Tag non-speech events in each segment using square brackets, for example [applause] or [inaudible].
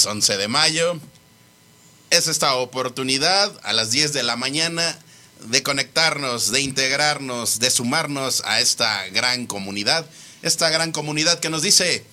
miércoles, es 11 de mayo. Es esta oportunidad a las 10 de la mañana de conectarnos, de integrarnos, de sumarnos a esta gran comunidad. Esta gran comunidad que nos dice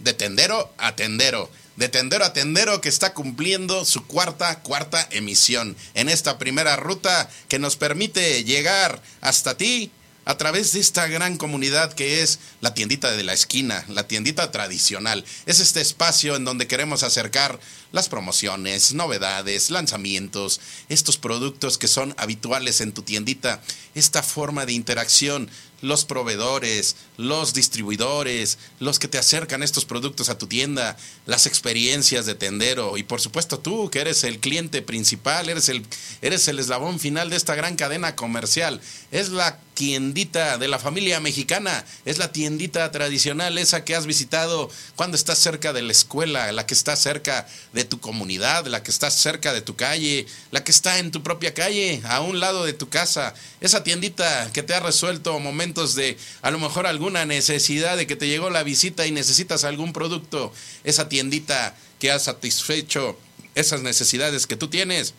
de tendero a tendero. De tendero a tendero que está cumpliendo su cuarta, cuarta emisión en esta primera ruta que nos permite llegar hasta ti a través de esta gran comunidad que es la tiendita de la esquina, la tiendita tradicional. Es este espacio en donde queremos acercar las promociones, novedades, lanzamientos, estos productos que son habituales en tu tiendita, esta forma de interacción los proveedores, los distribuidores, los que te acercan estos productos a tu tienda, las experiencias de tendero y por supuesto tú que eres el cliente principal, eres el, eres el eslabón final de esta gran cadena comercial. Es la tiendita de la familia mexicana, es la tiendita tradicional, esa que has visitado cuando estás cerca de la escuela, la que está cerca de tu comunidad, la que está cerca de tu calle, la que está en tu propia calle, a un lado de tu casa, esa tiendita que te ha resuelto momentos de a lo mejor alguna necesidad de que te llegó la visita y necesitas algún producto, esa tiendita que ha satisfecho esas necesidades que tú tienes,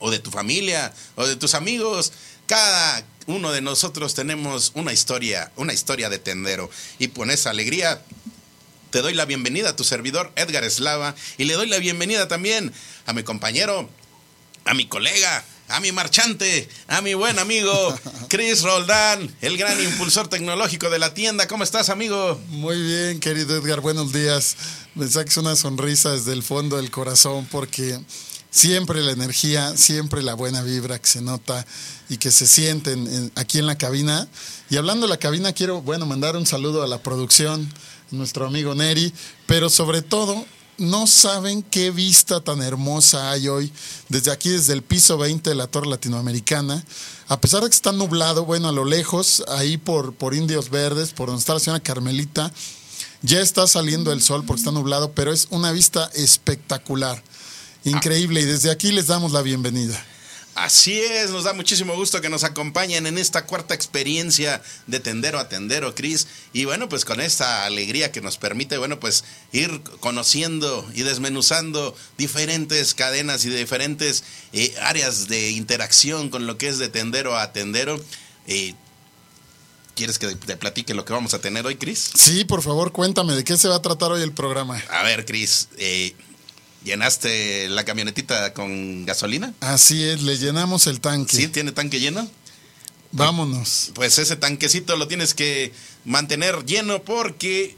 o de tu familia, o de tus amigos. Cada uno de nosotros tenemos una historia, una historia de tendero. Y con esa alegría te doy la bienvenida a tu servidor Edgar Eslava y le doy la bienvenida también a mi compañero, a mi colega, a mi marchante, a mi buen amigo [laughs] Chris Roldán, el gran impulsor tecnológico de la tienda. ¿Cómo estás, amigo? Muy bien, querido Edgar, buenos días. Me saques una sonrisa desde el fondo del corazón porque siempre la energía, siempre la buena vibra que se nota y que se siente aquí en la cabina. Y hablando de la cabina, quiero, bueno, mandar un saludo a la producción, nuestro amigo Neri, pero sobre todo no saben qué vista tan hermosa hay hoy desde aquí, desde el piso 20 de la Torre Latinoamericana. A pesar de que está nublado, bueno, a lo lejos, ahí por, por Indios Verdes, por donde está la señora Carmelita, ya está saliendo el sol porque está nublado, pero es una vista espectacular, increíble. Y desde aquí les damos la bienvenida. Así es, nos da muchísimo gusto que nos acompañen en esta cuarta experiencia de tendero a tendero, Cris. Y bueno, pues con esta alegría que nos permite, bueno, pues ir conociendo y desmenuzando diferentes cadenas y diferentes eh, áreas de interacción con lo que es de tendero a tendero. Eh, ¿Quieres que te platique lo que vamos a tener hoy, Cris? Sí, por favor, cuéntame de qué se va a tratar hoy el programa. A ver, Cris, eh, ¿Llenaste la camionetita con gasolina? Así es, le llenamos el tanque. ¿Sí? ¿Tiene tanque lleno? Vámonos. Pues ese tanquecito lo tienes que mantener lleno porque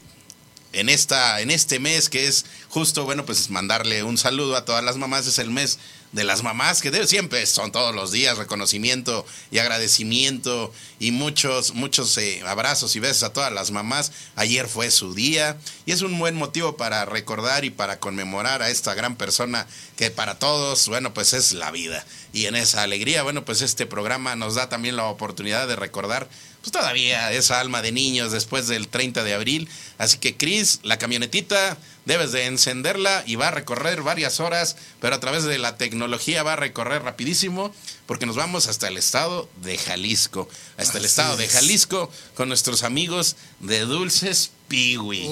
en esta en este mes que es justo bueno pues mandarle un saludo a todas las mamás es el mes de las mamás, que siempre son todos los días reconocimiento y agradecimiento y muchos, muchos eh, abrazos y besos a todas las mamás. Ayer fue su día y es un buen motivo para recordar y para conmemorar a esta gran persona que para todos, bueno, pues es la vida. Y en esa alegría, bueno, pues este programa nos da también la oportunidad de recordar pues todavía esa alma de niños después del 30 de abril. Así que Cris, la camionetita, debes de encenderla y va a recorrer varias horas, pero a través de la tecnología va a recorrer rapidísimo porque nos vamos hasta el estado de Jalisco, hasta el estado de Jalisco con nuestros amigos de Dulces Piwi.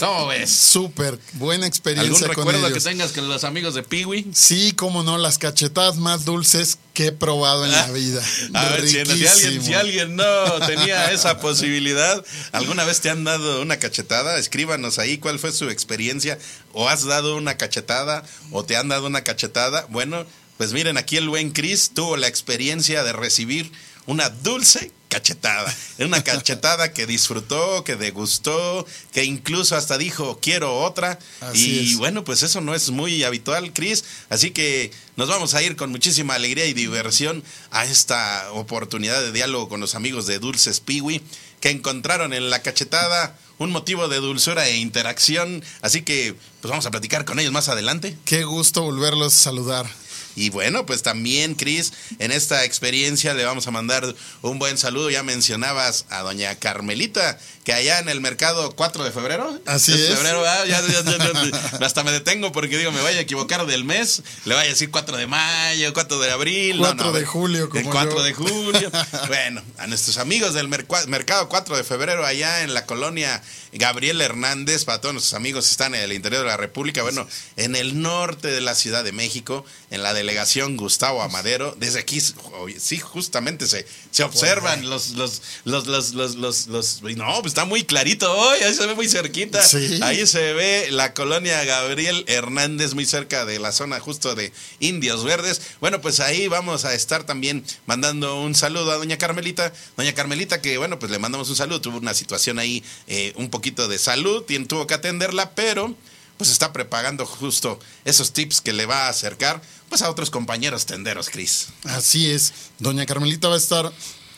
¿Cómo ves? Súper, buena experiencia. ¿Algún recuerdo que tengas con los amigos de Piwi? Sí, cómo no, las cachetadas más dulces que he probado en la ah, vida. [laughs] A ver, si alguien, si alguien no [laughs] tenía esa posibilidad, ¿alguna vez te han dado una cachetada? Escríbanos ahí cuál fue su experiencia. ¿O has dado una cachetada? ¿O te han dado una cachetada? Bueno, pues miren, aquí el buen Chris tuvo la experiencia de recibir una dulce cachetada. Una cachetada que disfrutó, que degustó, que incluso hasta dijo, quiero otra. y bueno, pues eso no es muy habitual, Chris. Así que nos vamos a ir con muchísima alegría y diversión a esta oportunidad de diálogo con los amigos de Dulces Piwi, que encontraron en la cachetada un motivo de dulzura e interacción. Así que, pues vamos a platicar con ellos más adelante. Qué gusto volverlos a saludar. Y bueno, pues también, Cris, en esta experiencia le vamos a mandar un buen saludo. Ya mencionabas a doña Carmelita, que allá en el mercado 4 de febrero. Así es. Febrero, ah, ya, ya, ya, hasta me detengo porque digo, me vaya a equivocar del mes. Le vaya a decir 4 de mayo, 4 de abril. 4 no, no, de julio, como El 4 yo. de julio. bueno, a nuestros amigos del mercado 4 de febrero allá en la colonia Gabriel Hernández, para todos nuestros amigos que están en el interior de la República, bueno, en el norte de la Ciudad de México, en la delegación Gustavo Amadero, desde aquí, sí, justamente se, se observan los, los, los, los, los, los, los- no, pues está muy clarito hoy, ahí se ve muy cerquita. Sí. Ahí se ve la colonia Gabriel Hernández, muy cerca de la zona justo de Indios Verdes. Bueno, pues ahí vamos a estar también mandando un saludo a doña Carmelita. Doña Carmelita, que bueno, pues le mandamos un saludo, tuvo una situación ahí eh, un poquito de salud, tien- tuvo que atenderla, pero pues está preparando justo esos tips que le va a acercar pues a otros compañeros tenderos, Cris. Así es. Doña Carmelita va a estar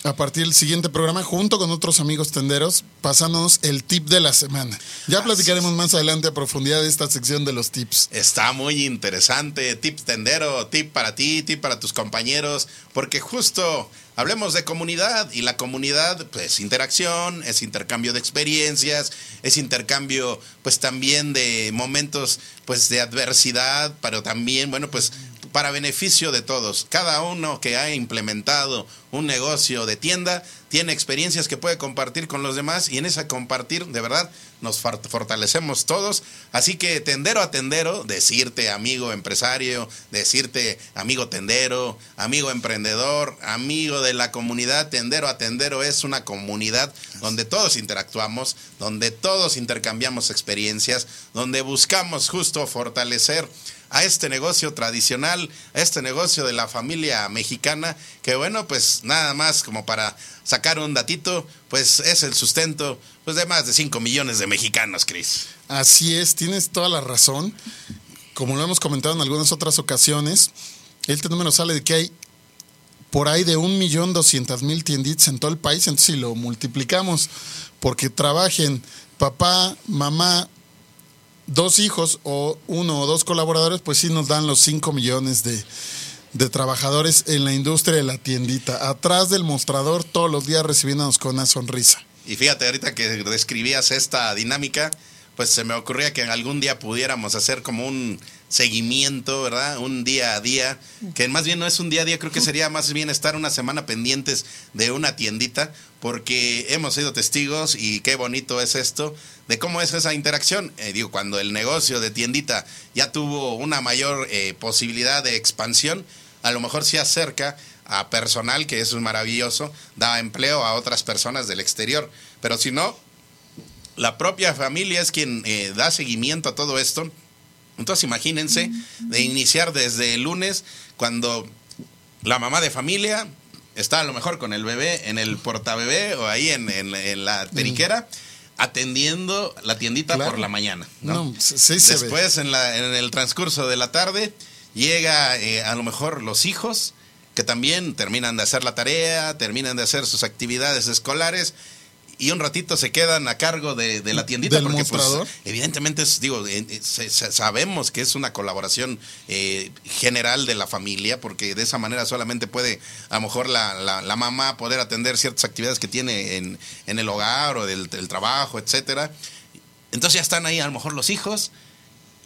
a partir del siguiente programa junto con otros amigos tenderos pasándonos el tip de la semana. Ya platicaremos más adelante a profundidad de esta sección de los tips. Está muy interesante. Tip tendero, tip para ti, tip para tus compañeros, porque justo hablemos de comunidad y la comunidad, pues interacción, es intercambio de experiencias, es intercambio, pues también de momentos, pues de adversidad, pero también, bueno, pues para beneficio de todos. Cada uno que ha implementado un negocio de tienda tiene experiencias que puede compartir con los demás y en esa compartir, de verdad, nos fortalecemos todos. Así que tendero a tendero, decirte amigo empresario, decirte amigo tendero, amigo emprendedor, amigo de la comunidad, tendero a tendero es una comunidad donde todos interactuamos, donde todos intercambiamos experiencias, donde buscamos justo fortalecer a este negocio tradicional, a este negocio de la familia mexicana, que bueno, pues nada más como para sacar un datito, pues es el sustento pues de más de 5 millones de mexicanos, Cris. Así es, tienes toda la razón. Como lo hemos comentado en algunas otras ocasiones, este número sale de que hay por ahí de un millón doscientas mil tienditas en todo el país. Entonces, si lo multiplicamos porque trabajen papá, mamá, dos hijos o uno o dos colaboradores, pues sí nos dan los 5 millones de, de trabajadores en la industria de la tiendita. Atrás del mostrador, todos los días recibiéndonos con una sonrisa. Y fíjate, ahorita que describías esta dinámica, pues se me ocurría que algún día pudiéramos hacer como un seguimiento, ¿verdad? Un día a día, que más bien no es un día a día, creo que sería más bien estar una semana pendientes de una tiendita, porque hemos sido testigos y qué bonito es esto, de cómo es esa interacción. Eh, digo, cuando el negocio de tiendita ya tuvo una mayor eh, posibilidad de expansión, a lo mejor se acerca a personal, que eso es maravilloso, da empleo a otras personas del exterior. Pero si no, la propia familia es quien eh, da seguimiento a todo esto. Entonces imagínense de iniciar desde el lunes, cuando la mamá de familia está a lo mejor con el bebé en el portabebé o ahí en, en- en la periquera, atendiendo la tiendita Claro. por la mañana. ¿no? No, sí, ve. Después, en, la, en el transcurso de la tarde, llega eh, a lo mejor los hijos, que también terminan de hacer la tarea, terminan de hacer sus actividades escolares. Y un ratito se quedan a cargo de, de la tiendita ¿Del porque pues, evidentemente es, digo, eh, sabemos que es una colaboración eh, general de la familia, porque de esa manera solamente puede a lo mejor la, la- la mamá poder atender ciertas actividades que tiene en, en el hogar o del, del trabajo, etcétera. Entonces ya están ahí a lo mejor los hijos.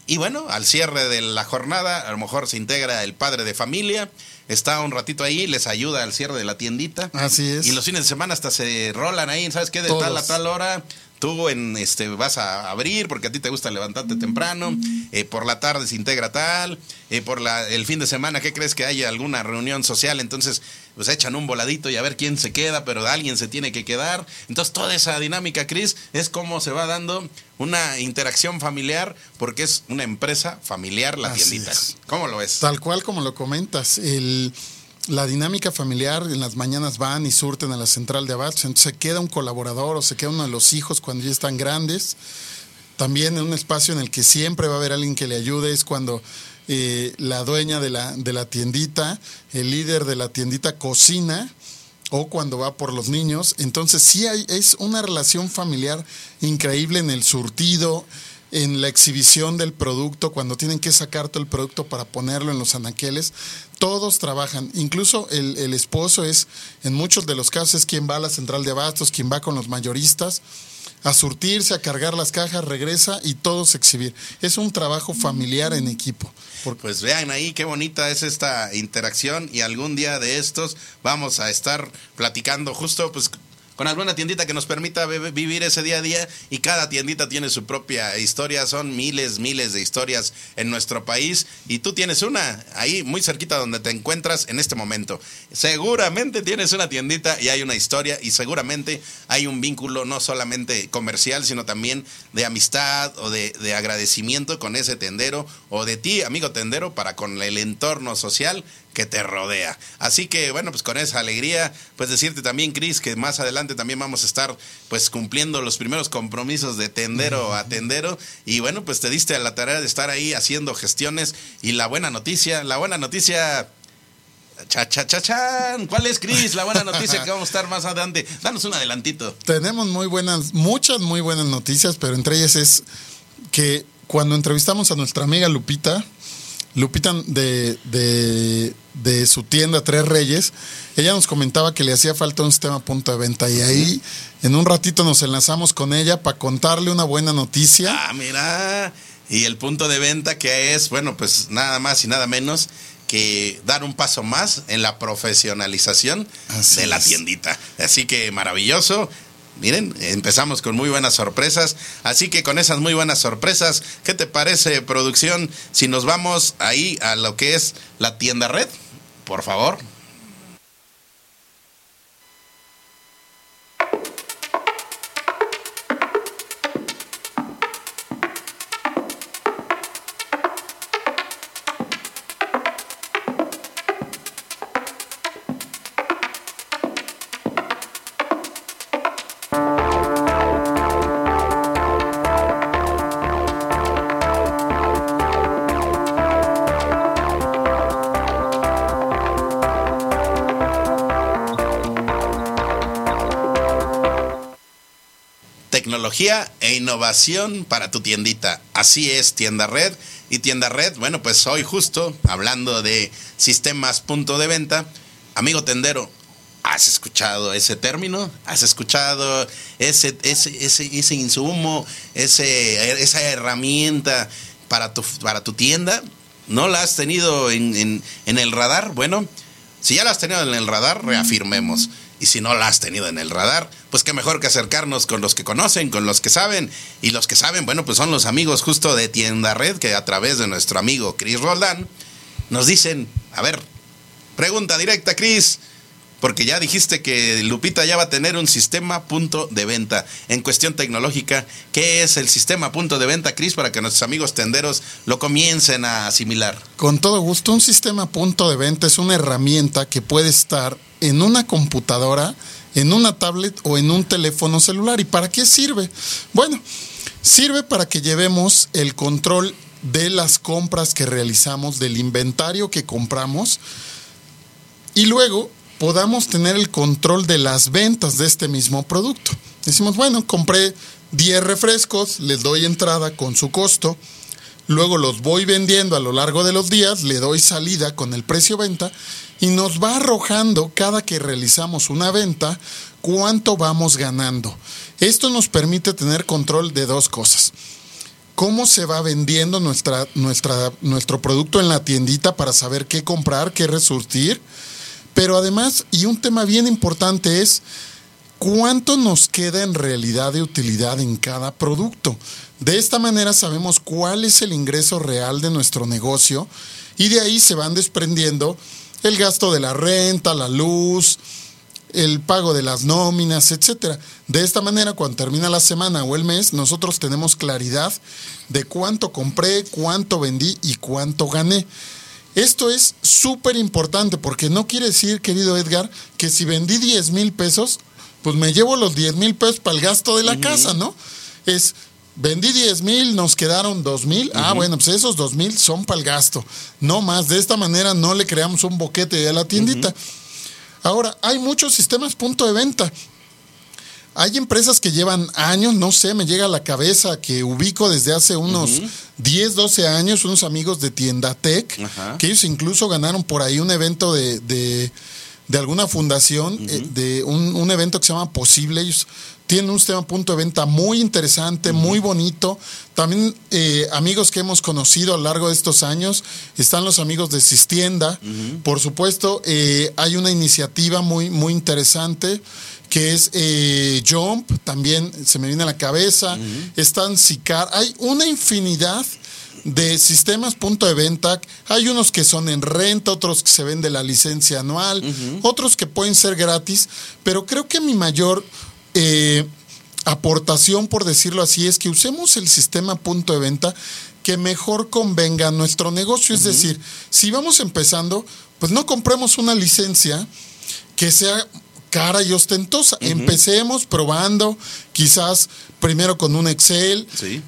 Y bueno, al cierre de la jornada, a lo mejor se integra el padre de familia, está un ratito ahí, les ayuda al cierre de la tiendita. Así es. Y los fines de semana hasta se rolan ahí, ¿sabes qué? De Todos. tal a tal hora, tú en este vas a abrir porque a ti te gusta levantarte temprano, eh, por la tarde se integra tal, eh, por la, el fin de semana, ¿qué crees que haya alguna reunión social? Entonces, pues echan un voladito y a ver quién se queda, pero alguien se tiene que quedar. Entonces, toda esa dinámica, Cris, es como se va dando una interacción familiar porque es una empresa familiar la Así tiendita. es. ¿Cómo lo ves? Tal cual como lo comentas, el, la dinámica familiar en las mañanas van y surten a la central de abastos, entonces se queda un colaborador o se queda uno de los hijos cuando ya están grandes. También en un espacio en el que siempre va a haber alguien que le ayude es cuando eh, la dueña de la, de la tiendita, el líder de la tiendita cocina o cuando va por los niños. Entonces sí hay, es una relación familiar increíble en el surtido, en la exhibición del producto, cuando tienen que sacar todo el producto para ponerlo en los anaqueles. Todos trabajan, incluso el, el esposo es, en muchos de los casos, es quien va a la central de abastos, quien va con los mayoristas. a surtirse, a cargar las cajas, regresa y todos exhibir. Es un trabajo familiar en equipo. Pues vean ahí qué bonita es esta interacción y algún día de estos vamos a estar platicando justo pues con alguna tiendita que nos permita vivir ese día a día y cada tiendita tiene su propia historia, son miles, miles de historias en nuestro país y tú tienes una ahí muy cerquita donde te encuentras en este momento. Seguramente tienes una tiendita y hay una historia y seguramente hay un vínculo no solamente comercial, sino también de amistad o de, de agradecimiento con ese tendero o de ti, amigo tendero, para con el entorno social que te rodea. Así que bueno, pues con esa alegría, pues decirte también, Cris, que más adelante también vamos a estar pues cumpliendo los primeros compromisos de tendero a tendero. Y bueno, pues te diste a la tarea de estar ahí haciendo gestiones. Y la buena noticia, la buena noticia Cha, cha, cha, chan. ¿Cuál es, Cris? La buena noticia que vamos a estar más adelante. Danos un adelantito. Tenemos muy buenas, muchas muy buenas noticias, pero entre ellas es que cuando entrevistamos a nuestra amiga Lupita, Lupita de, de, su tienda Tres Reyes, ella nos comentaba que le hacía falta un sistema punto de venta y ahí en un ratito nos enlazamos con ella para contarle una buena noticia. Ah, mira, y el punto de venta que es, bueno, pues nada más y nada menos que dar un paso más en la profesionalización de la tiendita. Así que maravilloso. Miren, empezamos con muy buenas sorpresas. Así que con esas muy buenas sorpresas, ¿qué te parece, producción? Si nos vamos ahí a lo que es la tienda red, por favor. E innovación para tu tiendita. Así es, tienda red. Y tienda red, bueno, pues hoy justo hablando de sistemas punto de venta, amigo tendero, ¿has escuchado ese término? ¿Has escuchado ese, ese, ese, ese insumo, ese, esa herramienta para tu, para tu tienda? ¿No la has tenido en, en, en el radar? Bueno, si ya la has tenido en el radar, reafirmemos. Y si no la has tenido en el radar, pues qué mejor que acercarnos con los que conocen, con los que saben. Y los que saben, bueno, pues son los amigos justo de Tienda Red, que a través de nuestro amigo Chris Roldán nos dicen, a ver, pregunta directa, Chris, porque ya dijiste que Lupita ya va a tener un sistema punto de venta. En cuestión tecnológica, ¿qué es el sistema punto de venta, Cris, para que nuestros amigos tenderos lo comiencen a asimilar? Con todo gusto, un sistema punto de venta es una herramienta que puede estar en una computadora, en una tablet o en un teléfono celular. ¿Y para qué sirve? Bueno, sirve para que llevemos el control de las compras que realizamos, del inventario que compramos y luego podamos tener el control de las ventas de este mismo producto. Decimos, bueno, compré 10 refrescos, les doy entrada con su costo, luego los voy vendiendo a lo largo de los días, le doy salida con el precio venta y nos va arrojando cada que realizamos una venta cuánto vamos ganando. Esto nos permite tener control de dos cosas. Cómo se va vendiendo nuestra, nuestro producto en la tiendita para saber qué comprar, qué resurtir. Pero además, y un tema bien importante es cuánto nos queda en realidad de utilidad en cada producto. De esta manera sabemos cuál es el ingreso real de nuestro negocio y de ahí se van desprendiendo el gasto de la renta, la luz, el pago de las nóminas, etcétera. De esta manera, cuando termina la semana o el mes, nosotros tenemos claridad de cuánto compré, cuánto vendí y cuánto gané. Esto es súper importante porque no quiere decir, querido Edgar, que si vendí 10 mil pesos, pues me llevo los 10 mil pesos para el gasto de la casa, ¿no? Es, vendí 10 mil, nos quedaron 2 mil. Ah, bueno, pues esos 2 mil son para el gasto. No más, de esta manera no le creamos un boquete a la tiendita. Ahora, hay muchos sistemas punto de venta. Hay empresas que llevan años, no sé, me llega a la cabeza que ubico desde hace unos 10, 12 años, unos amigos de Tienda Tech, que ellos incluso ganaron por ahí un evento de, de, alguna fundación, eh, de un, un, evento que se llama Posible. Ellos tiene un sistema punto de venta muy interesante, muy bonito. También eh, amigos que hemos conocido a lo largo de estos años, están los amigos de Sistienda. Por supuesto, eh, hay una iniciativa muy, muy interesante que es eh, Jump, también se me viene a la cabeza. Están Sicar. Hay una infinidad de sistemas punto de venta. Hay unos que son en renta, otros que se vende la licencia anual, otros que pueden ser gratis, pero creo que mi mayor eh, aportación, por decirlo así, es que usemos el sistema punto de venta que mejor convenga a nuestro negocio. Es decir, si vamos empezando, pues no compremos una licencia que sea cara y ostentosa. Empecemos probando, quizás primero con un Excel. Sí.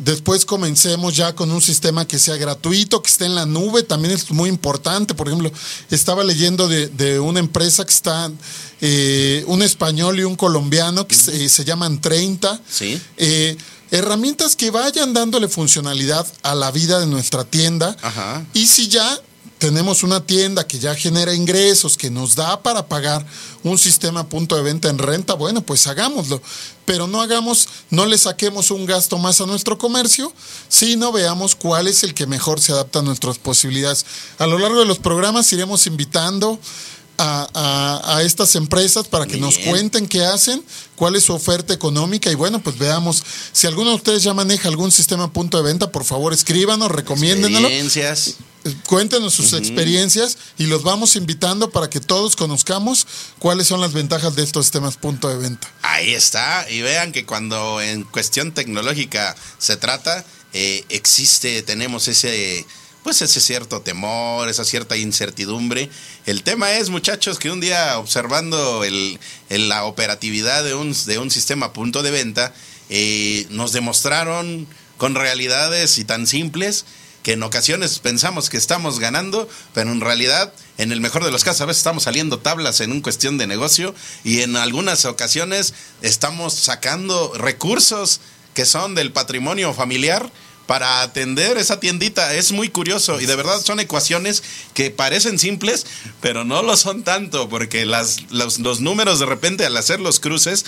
Después comencemos ya con un sistema que sea gratuito, que esté en la nube, también es muy importante. Por ejemplo, estaba leyendo de, una empresa que está, eh, un español y un colombiano, que se, llaman 30. Sí. Eh, herramientas que vayan dándole funcionalidad a la vida de nuestra tienda. Ajá. Y si ya tenemos una tienda que ya genera ingresos, que nos da para pagar un sistema punto de venta en renta, bueno, pues hagámoslo. Pero no hagamos, no le saquemos un gasto más a nuestro comercio, sino veamos cuál es el que mejor se adapta a nuestras posibilidades. A lo largo de los programas iremos invitando a, estas empresas para que nos cuenten qué hacen, cuál es su oferta económica y bueno, pues veamos. Si alguno de ustedes ya maneja algún sistema punto de venta, por favor escríbanos, recomiéndenlo. Cuéntenos sus experiencias y los vamos invitando para que todos conozcamos cuáles son las ventajas de estos sistemas punto de venta. Ahí está. Y vean que cuando en cuestión tecnológica se trata, eh, existe, tenemos ese pues ese cierto temor, esa cierta incertidumbre. El tema es, muchachos, que un día observando el, la operatividad de un, de un sistema punto de venta, eh, nos demostraron con realidades y tan simples que en ocasiones pensamos que estamos ganando, pero en realidad, en el mejor de los casos, a veces estamos saliendo tablas en un cuestión de negocio y en algunas ocasiones estamos sacando recursos que son del patrimonio familiar para atender esa tiendita. Es muy curioso y de verdad son ecuaciones que parecen simples, pero no lo son tanto, porque las, los, los números de repente al hacer los cruces,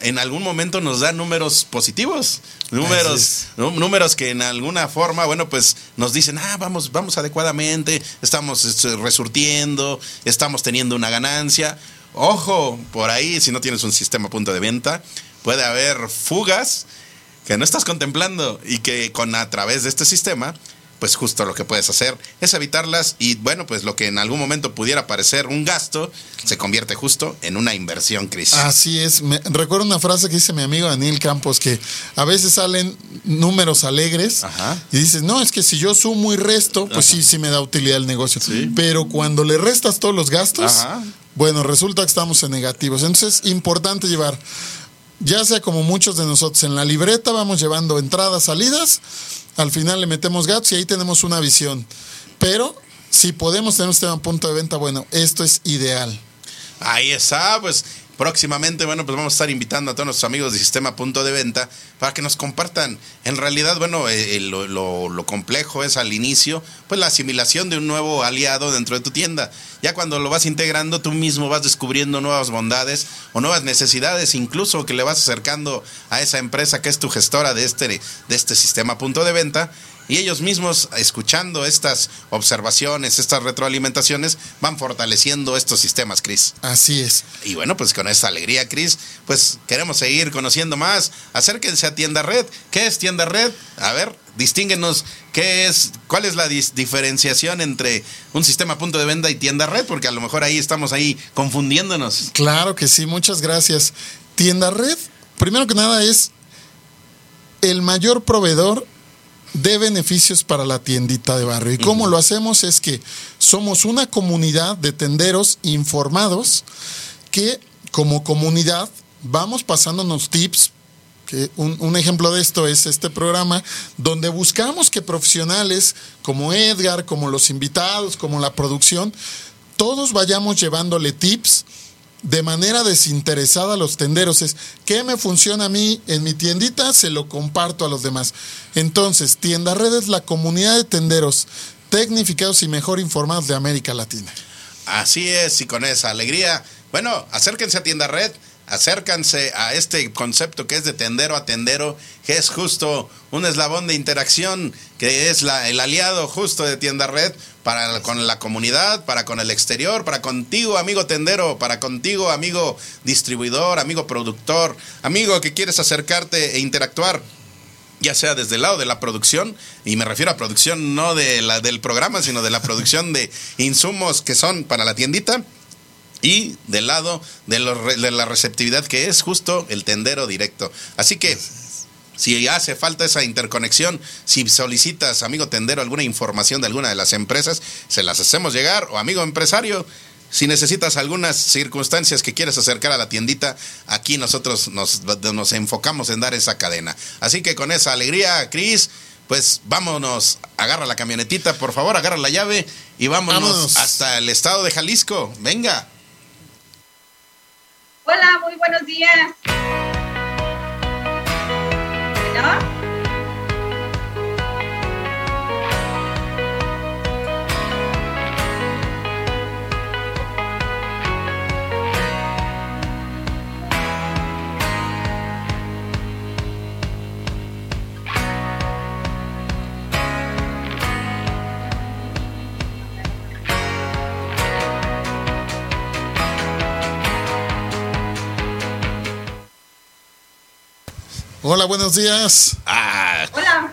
en algún momento nos dan números positivos, números, números que en alguna forma, bueno, pues nos dicen, ah, vamos, vamos adecuadamente, estamos este, resurtiendo, estamos teniendo una ganancia. Ojo, por ahí, si no tienes un sistema punto de venta, puede haber fugas que no estás contemplando y que con a través de este sistema pues justo lo que puedes hacer es evitarlas y bueno, pues lo que en algún momento pudiera parecer un gasto se convierte justo en una inversión, Cris. Así es. Me, recuerdo una frase que dice mi amigo Daniel Campos que a veces salen números alegres y dices, no, es que si yo sumo y resto, pues sí, sí me da utilidad el negocio. Pero cuando le restas todos los gastos, bueno, resulta que estamos en negativos. Entonces es importante llevar ya sea como muchos de nosotros en la libreta, vamos llevando entradas, salidas, al final le metemos gatos y ahí tenemos una visión. Pero si podemos tener un punto de venta, bueno, esto es ideal. Ahí está, pues próximamente, bueno, pues vamos a estar invitando a todos nuestros amigos de Sistema Punto de Venta para que nos compartan. En realidad, bueno, eh, eh, lo, lo, complejo es al inicio, pues la asimilación de un nuevo aliado dentro de tu tienda. Ya cuando lo vas integrando, tú mismo vas descubriendo nuevas bondades o nuevas necesidades, incluso que le vas acercando a esa empresa que es tu gestora de este, de este sistema punto de venta y ellos mismos, escuchando estas observaciones, estas retroalimentaciones, van fortaleciendo estos sistemas, Cris. Así es. Y bueno, pues con esta alegría, Cris, pues queremos seguir conociendo más. Acérquense a Tienda Red. ¿Qué es Tienda Red? A ver, distínguenos qué es, cuál es la diferenciación entre un sistema punto de venta y Tienda Red, porque a lo mejor ahí estamos ahí confundiéndonos. Claro que sí, muchas gracias. Tienda Red, primero que nada, es el mayor proveedor de beneficios para la tiendita de barrio. ¿Y cómo lo hacemos? Es que somos una comunidad de tenderos informados que como comunidad vamos pasándonos tips. Que un, un, ejemplo de esto es este programa donde buscamos que profesionales como Edgar, como los invitados, como la producción, todos vayamos llevándole tips de manera desinteresada a los tenderos. Es, ¿qué me funciona a mí en mi tiendita? Se lo comparto a los demás. Entonces, Tienda Red es la comunidad de tenderos tecnificados y mejor informados de América Latina. Así es, y con esa alegría. Bueno, acérquense a Tienda Red. acércanse a este concepto que es de tendero a tendero, que es justo un eslabón de interacción, que es la, el aliado justo de Tienda Red para con la comunidad, para con el exterior, para contigo, amigo tendero, para contigo, amigo distribuidor, amigo productor, amigo que quieres acercarte e interactuar ya sea desde el lado de la producción, y me refiero a producción no de la, del programa, sino de la producción de insumos que son para la tiendita, y del lado de, de la receptividad que es justo el tendero directo. Así que si hace falta esa interconexión, si solicitas, amigo tendero, alguna información de alguna de las empresas, se las hacemos llegar, o amigo empresario, si necesitas algunas circunstancias que quieres acercar a la tiendita, aquí nosotros nos, nos enfocamos en dar esa cadena. Así que con esa alegría, Cris, pues vámonos, agarra la camionetita, por favor, agarra la llave y vámonos, hasta el estado de Jalisco. Venga. Hola, muy buenos días. Hola, buenos días. Ah, Hola.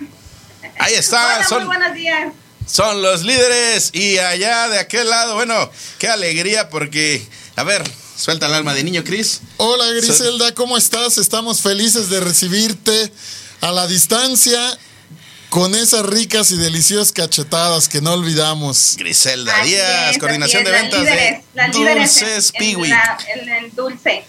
Ahí está. Hola, son, muy buenos días. Son los líderes y allá de aquel lado, bueno, qué alegría porque, a ver, suelta el alma de niño, Cris. Hola, Griselda, ¿cómo estás? Estamos felices de recibirte a la distancia con esas ricas y deliciosas cachetadas que no olvidamos. Griselda Así Díaz, es, coordinación de ventas las líderes, de las líderes Dulces Piwi. En el dulce.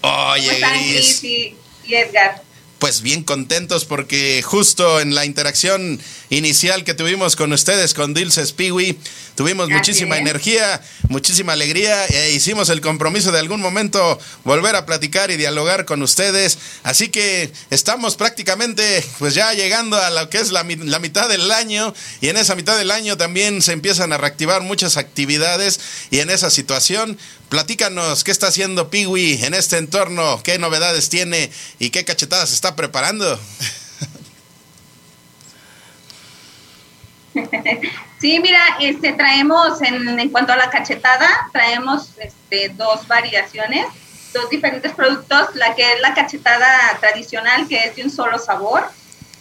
Oye, ¿Cómo están, Gris. Y Edgar? Pues bien contentos porque justo en la interacción inicial que tuvimos con ustedes, con Dulces Piwi, tuvimos Así muchísima energía, muchísima alegría e hicimos el compromiso de algún momento volver a platicar y dialogar con ustedes. Así que estamos prácticamente pues ya llegando a lo que es la, la mitad del año y en esa mitad del año también se empiezan a reactivar muchas actividades y en esa situación platícanos qué está haciendo Piwi en este entorno, qué novedades tiene y qué cachetadas está preparando. [laughs] [laughs] Sí, mira, este, traemos en, en cuanto a la cachetada, traemos este, dos variaciones, dos diferentes productos, la que es la cachetada tradicional, que es de un solo sabor,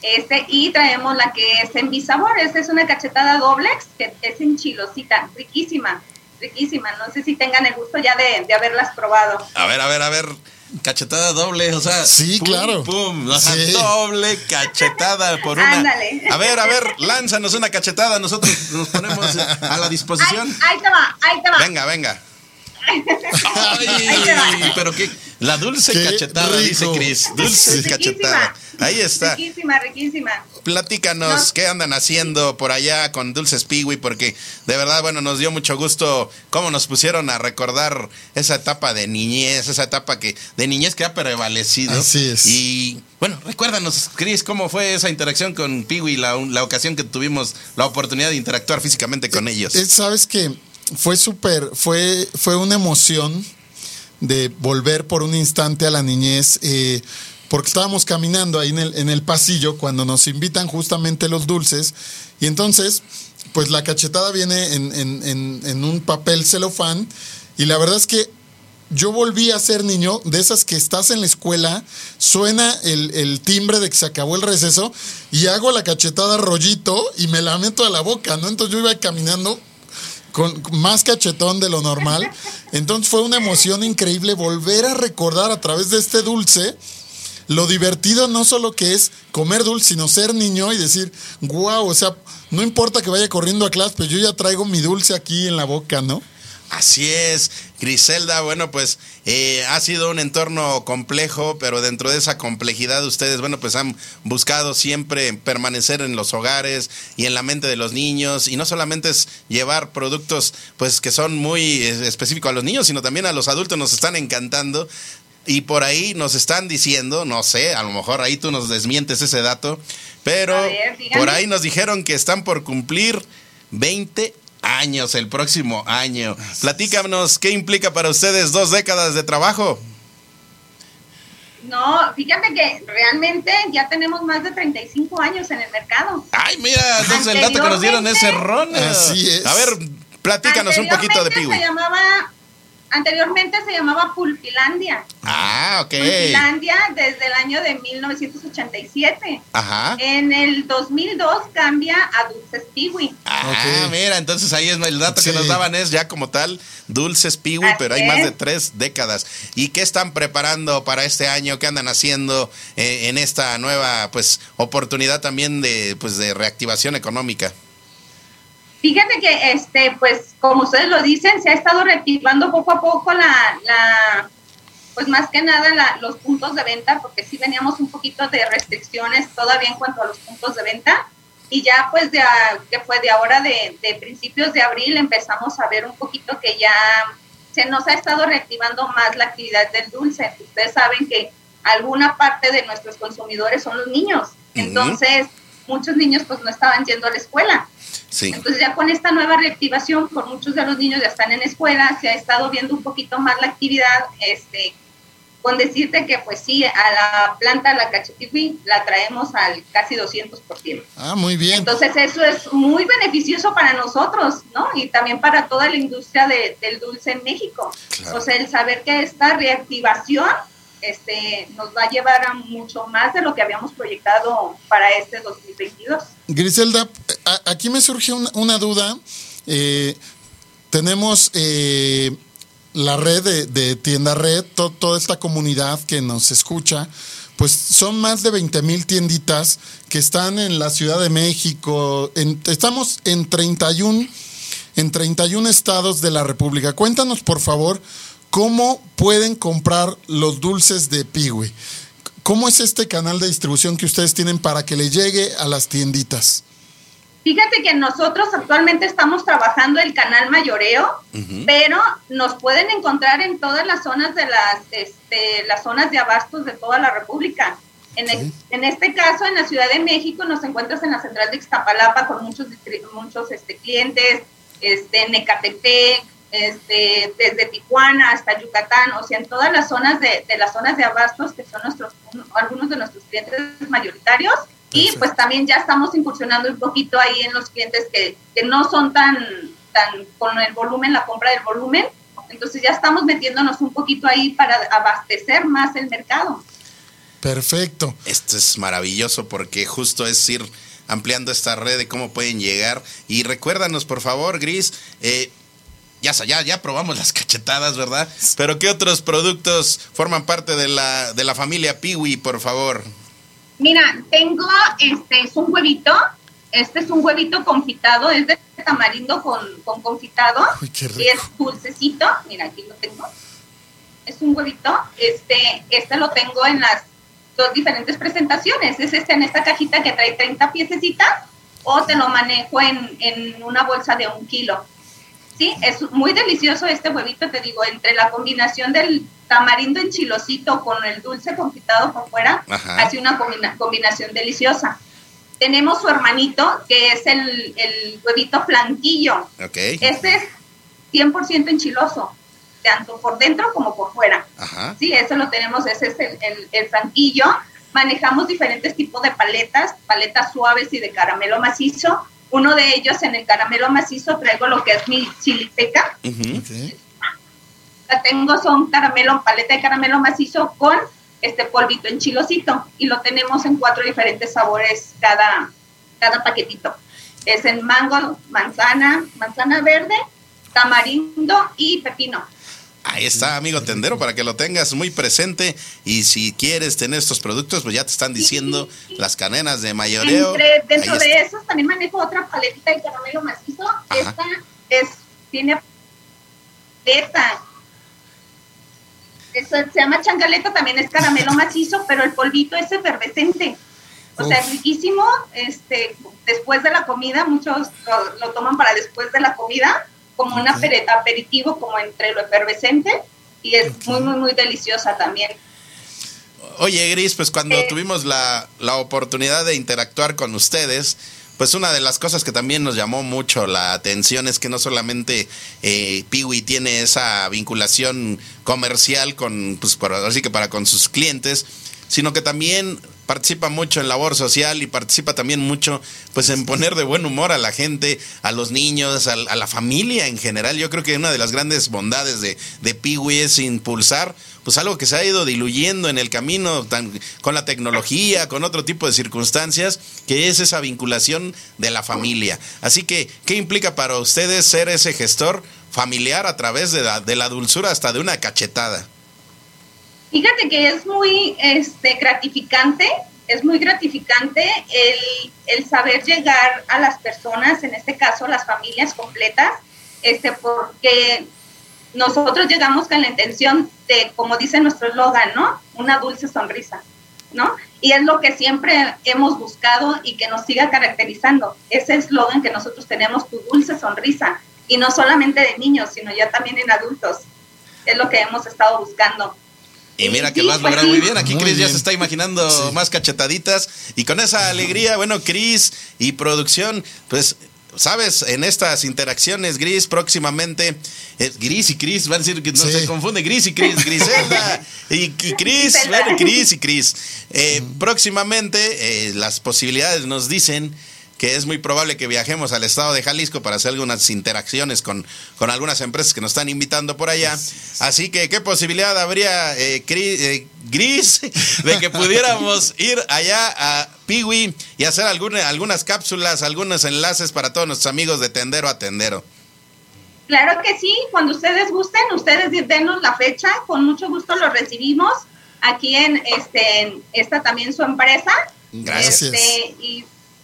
este, y traemos la que es en bisabor, esta es una cachetada doblex, que es en chilosita, riquísima, riquísima, no sé si tengan el gusto ya de, de haberlas probado. A ver, a ver, a ver. Cachetada doble, o sea. Sí, pum, claro. Pum, o sea, Sí. doble cachetada por una. Ándale. A ver, a ver, lánzanos una cachetada, nosotros nos ponemos a la Ahí, disposición. ahí te va, ahí te va. Venga, venga. [laughs] Ahí te va. Ay, pero qué. La dulce Qué cachetada, dice. Cris. Dulce Riquísima. cachetada. Ahí está. Riquísima, riquísima. Platícanos No. qué andan haciendo por allá con Dulces Piwi, porque de verdad, bueno, nos dio mucho gusto cómo nos pusieron a recordar esa etapa de niñez, esa etapa que de niñez que ha prevalecido. Así es. Y bueno, recuérdanos, Cris, cómo fue esa interacción con Piwi, la, la ocasión que tuvimos la oportunidad de interactuar físicamente con ellos. Eh, Sabes que fue súper, fue, fue una emoción de volver por un instante a la niñez, eh, porque estábamos caminando ahí en el, en el pasillo cuando nos invitan justamente los dulces, y entonces, pues la cachetada viene en, en- en- un papel celofán, y la verdad es que yo volví a ser niño, de esas que estás en la escuela, suena el, el timbre de que se acabó el receso y hago la cachetada rollito y me la meto a la boca, ¿no? Entonces yo iba caminando con más cachetón de lo normal. Entonces fue una emoción increíble volver a recordar a través de este dulce lo divertido no solo que es comer dulce, sino ser niño y decir, wow, o sea, no importa que vaya corriendo a clase, pero yo ya traigo mi dulce aquí en la boca, ¿no? Así es, Griselda, bueno, pues eh, ha sido un entorno complejo, pero dentro de esa complejidad ustedes, bueno, pues han buscado siempre permanecer en los hogares y en la mente de los niños, y no solamente es llevar productos, pues que son muy específicos a los niños, sino también a los adultos. Nos están encantando. Y por ahí nos están diciendo, no sé, a lo mejor ahí tú nos desmientes ese dato, pero ver, por ahí nos dijeron que están por cumplir 20 años el próximo año. Platícanos, ¿qué implica para ustedes dos décadas de trabajo? No, fíjate que realmente ya tenemos más de 35 años en el mercado. Ay, mira, entonces el dato que nos dieron es erróneo. Así es. A ver, platícanos un poquito de Piwi. Se llamaba, anteriormente se llamaba Pulpilandia. Ah, ok. Pulpilandia desde el año de 1987. Ajá. En el 2002 cambia a Dulces Piwi. Ah, mira, entonces ahí es el dato que nos daban es ya como tal dulces piwi, pero hay más de es. tres décadas. ¿Y qué están preparando para este año? ¿Qué andan haciendo eh, en esta nueva pues oportunidad también de pues de reactivación económica? Fíjate que, este, pues, como ustedes lo dicen, se ha estado reactivando poco a poco la, la pues más que nada la- los puntos de venta, porque sí veníamos un poquito de restricciones todavía en cuanto a los puntos de venta. Y ya, pues, de, que fue de ahora, de, de principios de abril, empezamos a ver un poquito que ya se nos ha estado reactivando más la actividad del dulce. Ustedes saben que alguna parte de nuestros consumidores son los niños. Entonces, muchos niños, pues, no estaban yendo a la escuela. Sí. Entonces ya con esta nueva reactivación, por muchos de los niños ya están en escuela, se ha estado viendo un poquito más la actividad, este, con decirte que pues sí, a la planta, la cachetiwi, la traemos al casi 200%. Ah, muy bien. Entonces eso es muy beneficioso para nosotros, ¿no? Y también para toda la industria de- del dulce en México. Claro. O sea, el saber que esta reactivación este, nos va a llevar a mucho más de lo que habíamos proyectado para este 2022. Griselda, aquí me surge una, una duda. Eh, tenemos eh, la red de, de tienda red, to- toda esta comunidad que nos escucha, pues son más de 20 mil tienditas que están en la Ciudad de México. estamos en 31, en 31 estados de la República. Cuéntanos, por favor, cómo pueden comprar los dulces de Piwi. ¿Cómo es este canal de distribución que ustedes tienen para que le llegue a las tienditas? Fíjate que nosotros actualmente estamos trabajando el canal mayoreo, pero nos pueden encontrar en todas las zonas de las, este, las zonas de abastos de toda la República. En, el- Sí. en este caso, en la Ciudad de México, nos encuentras en la central de Ixtapalapa con muchos, muchos este, clientes, este, en Ecatepec, este, desde Tijuana hasta Yucatán, o sea, en todas las zonas de, de las zonas de abastos que son nuestros, algunos de nuestros clientes mayoritarios. Y pues también ya estamos incursionando un poquito ahí en los clientes que, que no son tan, tan con el volumen, la compra del volumen. Entonces ya estamos metiéndonos un poquito ahí para abastecer más el mercado. Perfecto. Esto es maravilloso porque justo es ir ampliando esta red de cómo pueden llegar. Y recuérdanos, por favor, Gris, eh, ya, ya, ya probamos las [laughs] cachetadas, ¿verdad? Pero ¿qué otros productos forman parte de la, de la familia Piwi, por favor? Mira, tengo, este es un huevito, este es un huevito confitado, es de tamarindo con, con confitado Uy, qué y es rico. dulcecito, mira, aquí lo tengo, es un huevito, este, este lo tengo en las dos diferentes presentaciones, es este en esta cajita que trae 30 piececitas o te lo manejo en, en una bolsa de un kilo. Sí, es muy delicioso este huevito, te digo, entre la combinación del tamarindo enchilosito con el dulce confitado por fuera, Ajá. hace una combina- combinación deliciosa. Tenemos su hermanito, que es el, el huevito flanquillo. Ok. Este es 100% enchiloso, tanto por dentro como por fuera. Ajá. Sí, eso lo tenemos, ese es el, el, el franquillo. Manejamos diferentes tipos de paletas, paletas suaves y de caramelo macizo. Uno de ellos en el caramelo macizo traigo lo que es mi chiliteca. Ujú. Ok. La tengo son caramelo, paleta de caramelo macizo con este polvito enchilosito y lo tenemos en cuatro diferentes sabores cada, cada paquetito. Es en mango, manzana, manzana verde, tamarindo y pepino. Ahí está, amigo tendero, para que lo tengas muy presente. Y si quieres tener estos productos, pues ya te están diciendo las cadenas de mayoreo. Entre, dentro de esos también manejo otra paletita de caramelo macizo. Ajá. Esta es, tiene paleta. Eso se llama changaleta, también es caramelo [laughs] macizo, pero el polvito es efervescente. O sea, es riquísimo. Este, después de la comida, muchos lo, lo toman para después de la comida, como un Ok. aperi- aperitivo, como entre lo efervescente. Y es muy, muy, muy deliciosa también. Oye, Gris, pues cuando Eh. tuvimos la, la oportunidad de interactuar con ustedes, pues una de las cosas que también nos llamó mucho la atención es que no solamente eh, Piwi tiene esa vinculación comercial con, pues, así que para con sus clientes, sino que también participa mucho en labor social y participa también mucho pues en poner de buen humor a la gente, a los niños, a, la familia en general. Yo creo que una de las grandes bondades de, de Piwi es impulsar pues algo que se ha ido diluyendo en el camino con la tecnología, con otro tipo de circunstancias, que es esa vinculación de la familia. Así que, ¿qué implica para ustedes ser ese gestor familiar a través de la, de la dulzura hasta de una cachetada? Fíjate que es muy este, gratificante, es muy gratificante el, el, saber llegar a las personas, en este caso las familias completas, este, porque nosotros llegamos con la intención de, como dice nuestro eslogan, ¿no? Una dulce sonrisa, ¿no? Y es lo que siempre hemos buscado y que nos siga caracterizando. Ese eslogan que nosotros tenemos, tu dulce sonrisa, y no solamente de niños, sino ya también en adultos. Es lo que hemos estado buscando. Y mira que lo has pues logrado muy bien. Aquí Cris ya se está imaginando más cachetaditas. Y con esa alegría, bueno, Cris y producción, pues sabes, en estas interacciones, Gris, próximamente, eh, Gris y Cris, van a decir que no se confunde, Gris y Cris, [laughs] Griselda y, Cris, bueno, Cris y Cris. Eh, próximamente, eh, las posibilidades nos dicen que es muy probable que viajemos al estado de Jalisco para hacer algunas interacciones con, con algunas empresas que nos están invitando por allá. Así que, ¿qué posibilidad habría, eh, eh, Gris, [laughs] de que pudiéramos ir allá a Piwi y hacer alguna, algunas cápsulas, algunos enlaces para todos nuestros amigos de tendero a tendero? Claro que sí, cuando ustedes gusten, ustedes denos la fecha, con mucho gusto lo recibimos aquí en este esta también su empresa. Gracias. Este, y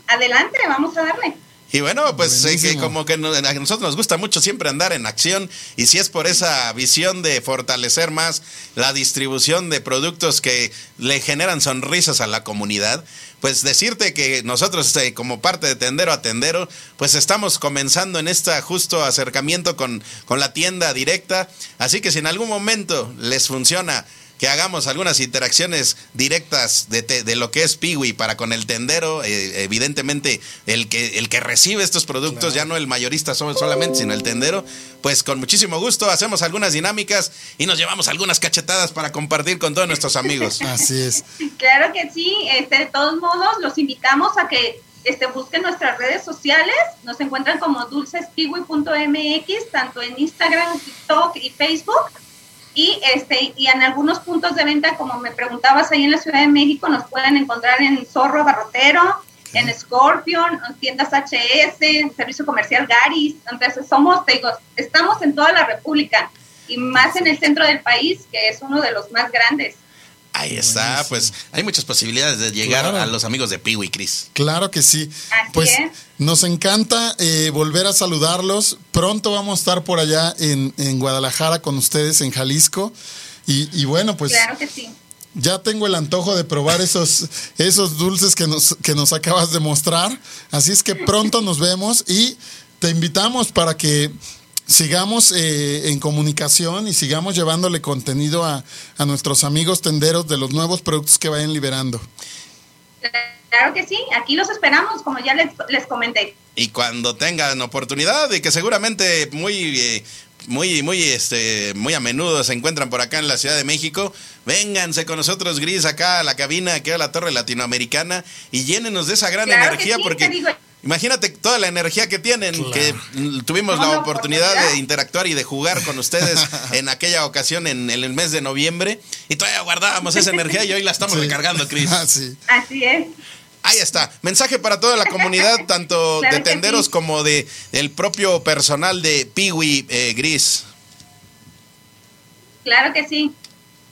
adelante, vamos a darle. Y bueno, pues eh, como que a nosotros nos gusta mucho siempre andar en acción y si es por esa visión de fortalecer más la distribución de productos que le generan sonrisas a la comunidad, pues decirte que nosotros eh, como parte de Tendero a Tendero, pues estamos comenzando en este justo acercamiento con, con la tienda directa, así que si en algún momento les funciona que hagamos algunas interacciones directas de, de lo que es Piwi para con el tendero, eh, evidentemente el que, el que recibe estos productos, ya no el mayorista solamente, sino el tendero, pues con muchísimo gusto hacemos algunas dinámicas y nos llevamos algunas cachetadas para compartir con todos nuestros amigos. [laughs] Así es. Claro que sí, este, de todos modos los invitamos a que este, busquen nuestras redes sociales, nos encuentran como dulcespiwi.mx, tanto en Instagram, TikTok y Facebook y, este, y en algunos puntos de venta, como me preguntabas ahí en la Ciudad de México, nos pueden encontrar en Zorro Barrotero, en Scorpion, en tiendas HS, en Servicio Comercial Garis. Entonces, somos, te digo, estamos en toda la República y más en el centro del país, que es uno de los más grandes. Ahí está, pues hay muchas posibilidades de llegar a los amigos de Piwi, Cris. Claro que sí. pues nos encanta eh, volver a saludarlos. Pronto vamos a estar por allá en, Guadalajara con ustedes, en Jalisco. Y, bueno, pues. Claro que sí. Ya tengo el antojo de probar esos, esos dulces que nos, que nos acabas de mostrar. Así es que pronto nos vemos y te invitamos para que sigamos eh, en comunicación y sigamos llevándole contenido a, nuestros amigos tenderos de los nuevos productos que vayan liberando. Claro que sí, aquí los esperamos, como ya les, les comenté. Y cuando tengan oportunidad, y que seguramente muy, eh, muy, muy, este, muy a menudo se encuentran por acá en la Ciudad de México, vénganse con nosotros, Gris, acá a la cabina, aquí a la Torre Latinoamericana, y llénenos de esa gran energía, porque Imagínate toda la energía que tienen, que tuvimos la oportunidad de interactuar y de jugar con ustedes [laughs] en aquella ocasión en, el mes de noviembre y todavía guardábamos esa energía y hoy la estamos recargando, Cris. Ah, Así es. Ahí está. Mensaje para toda la comunidad, tanto [laughs] de tenderos como de el propio personal de Piwi eh, Gris. Claro que sí.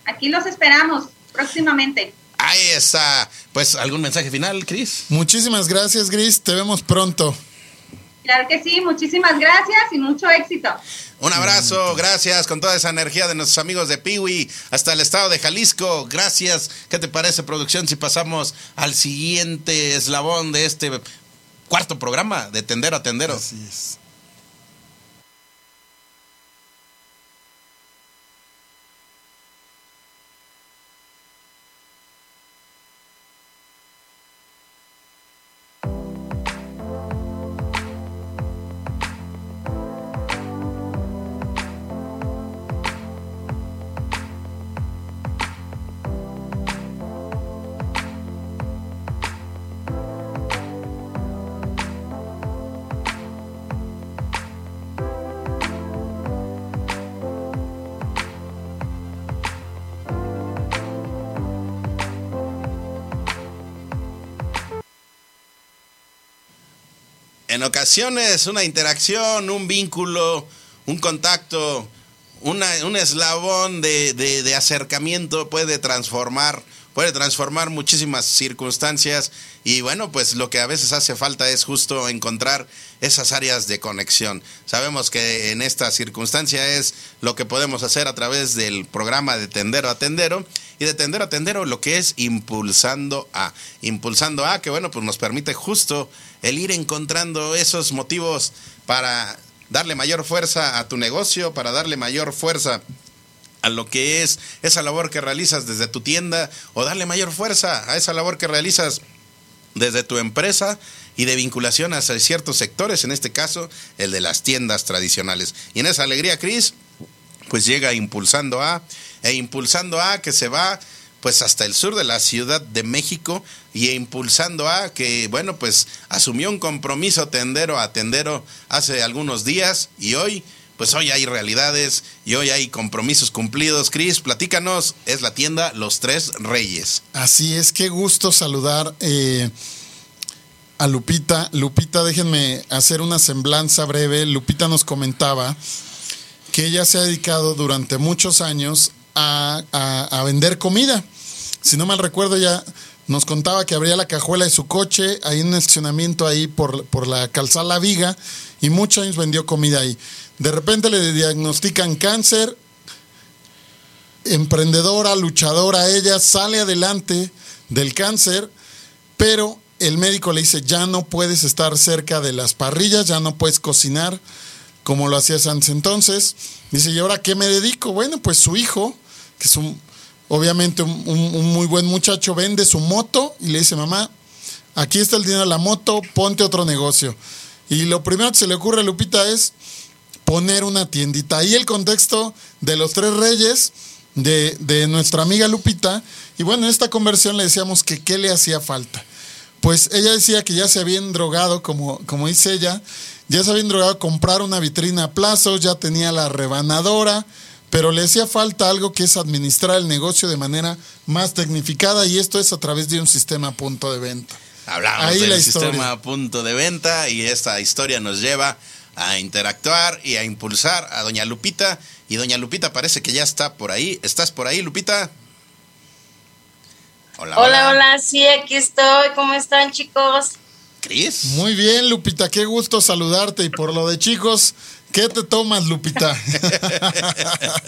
Aquí los esperamos próximamente. Ahí está. Pues, ¿algún mensaje final, Cris? Muchísimas gracias, Gris. Te vemos pronto. Claro que sí, muchísimas gracias y mucho éxito. Un abrazo, gracias con toda esa energía de nuestros amigos de Piwi hasta el estado de Jalisco. Gracias. ¿Qué te parece, producción, si pasamos al siguiente eslabón de este cuarto programa de Tendero a Tendero? Así es. En ocasiones una interacción, un vínculo, un contacto, una, un eslabón de, de, de acercamiento puede transformar puede transformar muchísimas circunstancias y bueno, pues lo que a veces hace falta es justo encontrar esas áreas de conexión. Sabemos que en esta circunstancia es lo que podemos hacer a través del programa de Tendero a Tendero y de Tendero a Tendero lo que es impulsando a. Impulsando a que bueno, pues nos permite justo el ir encontrando esos motivos para darle mayor fuerza a tu negocio, para darle mayor fuerza a lo que es esa labor que realizas desde tu tienda o darle mayor fuerza a esa labor que realizas desde tu empresa y de vinculación hacia ciertos sectores, en este caso el de las tiendas tradicionales. Y en esa alegría, Cris, pues llega impulsando a, e impulsando a que se va pues hasta el sur de la Ciudad de México y impulsando a que, bueno, pues asumió un compromiso tendero a tendero hace algunos días y hoy pues hoy hay realidades y hoy hay compromisos cumplidos. Cris, platícanos, es la tienda Los Tres Reyes. Así es, qué gusto saludar eh, a Lupita. Lupita, déjenme hacer una semblanza breve. Lupita nos comentaba que ella se ha dedicado durante muchos años a, vender comida. Si no mal recuerdo, ya nos contaba que abría la cajuela de su coche, en un estacionamiento ahí por, por la calzada La Viga, y muchos años vendió comida ahí. De repente le diagnostican cáncer, emprendedora, luchadora, ella sale adelante del cáncer, pero el médico le dice, ya no puedes estar cerca de las parrillas, ya no puedes cocinar como lo hacías antes. Entonces, dice, ¿y ahora qué me dedico? Bueno, pues su hijo, que es un, obviamente un, un, un muy buen muchacho, vende su moto y le dice, mamá, aquí está el dinero de la moto, ponte otro negocio. Y lo primero que se le ocurre a Lupita es poner una tiendita. Ahí el contexto de los tres reyes, de, de, nuestra amiga Lupita. Y bueno, en esta conversión le decíamos que qué le hacía falta. Pues ella decía que ya se habían drogado, como, como dice ella, ya se habían drogado a comprar una vitrina a plazos, ya tenía la rebanadora, pero le hacía falta algo que es administrar el negocio de manera más tecnificada y esto es a través de un sistema punto de venta. Hablamos Ahí del sistema punto de venta y esta historia nos lleva a interactuar y a impulsar a doña Lupita. Y doña Lupita parece que ya está por ahí. ¿Estás por ahí, Lupita? Hola, hola, hola, hola. sí, aquí estoy. ¿Cómo están, chicos? ¿Cris? Muy bien, Lupita, qué gusto saludarte. Y por lo de chicos, ¿Qué te tomas, Lupita?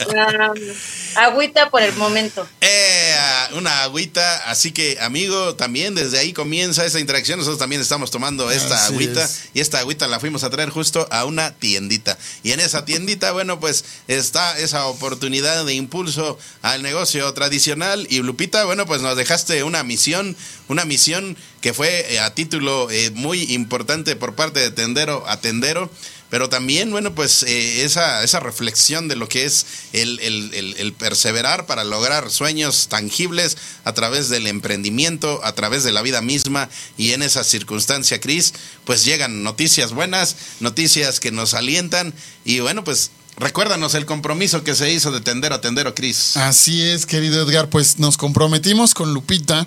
um, [laughs] agüita por el momento. Eh, una agüita, así que amigo, también desde ahí comienza esa interacción. Nosotros también estamos tomando esta así agüita es. y esta agüita la fuimos a traer justo a una tiendita. Y en esa tiendita, bueno, pues está esa oportunidad de impulso al negocio tradicional. Y Lupita, bueno, pues nos dejaste una misión, una misión que fue a título eh, muy importante por parte de Tendero a Tendero pero también, bueno, pues eh, esa, esa reflexión de lo que es el, el, el, perseverar para lograr sueños tangibles a través del emprendimiento, a través de la vida misma y en esa circunstancia, Cris, pues llegan noticias buenas, noticias que nos alientan y bueno, pues Recuérdanos el compromiso que se hizo de tender a tendero, Cris. Así es, querido Edgar, pues nos comprometimos con Lupita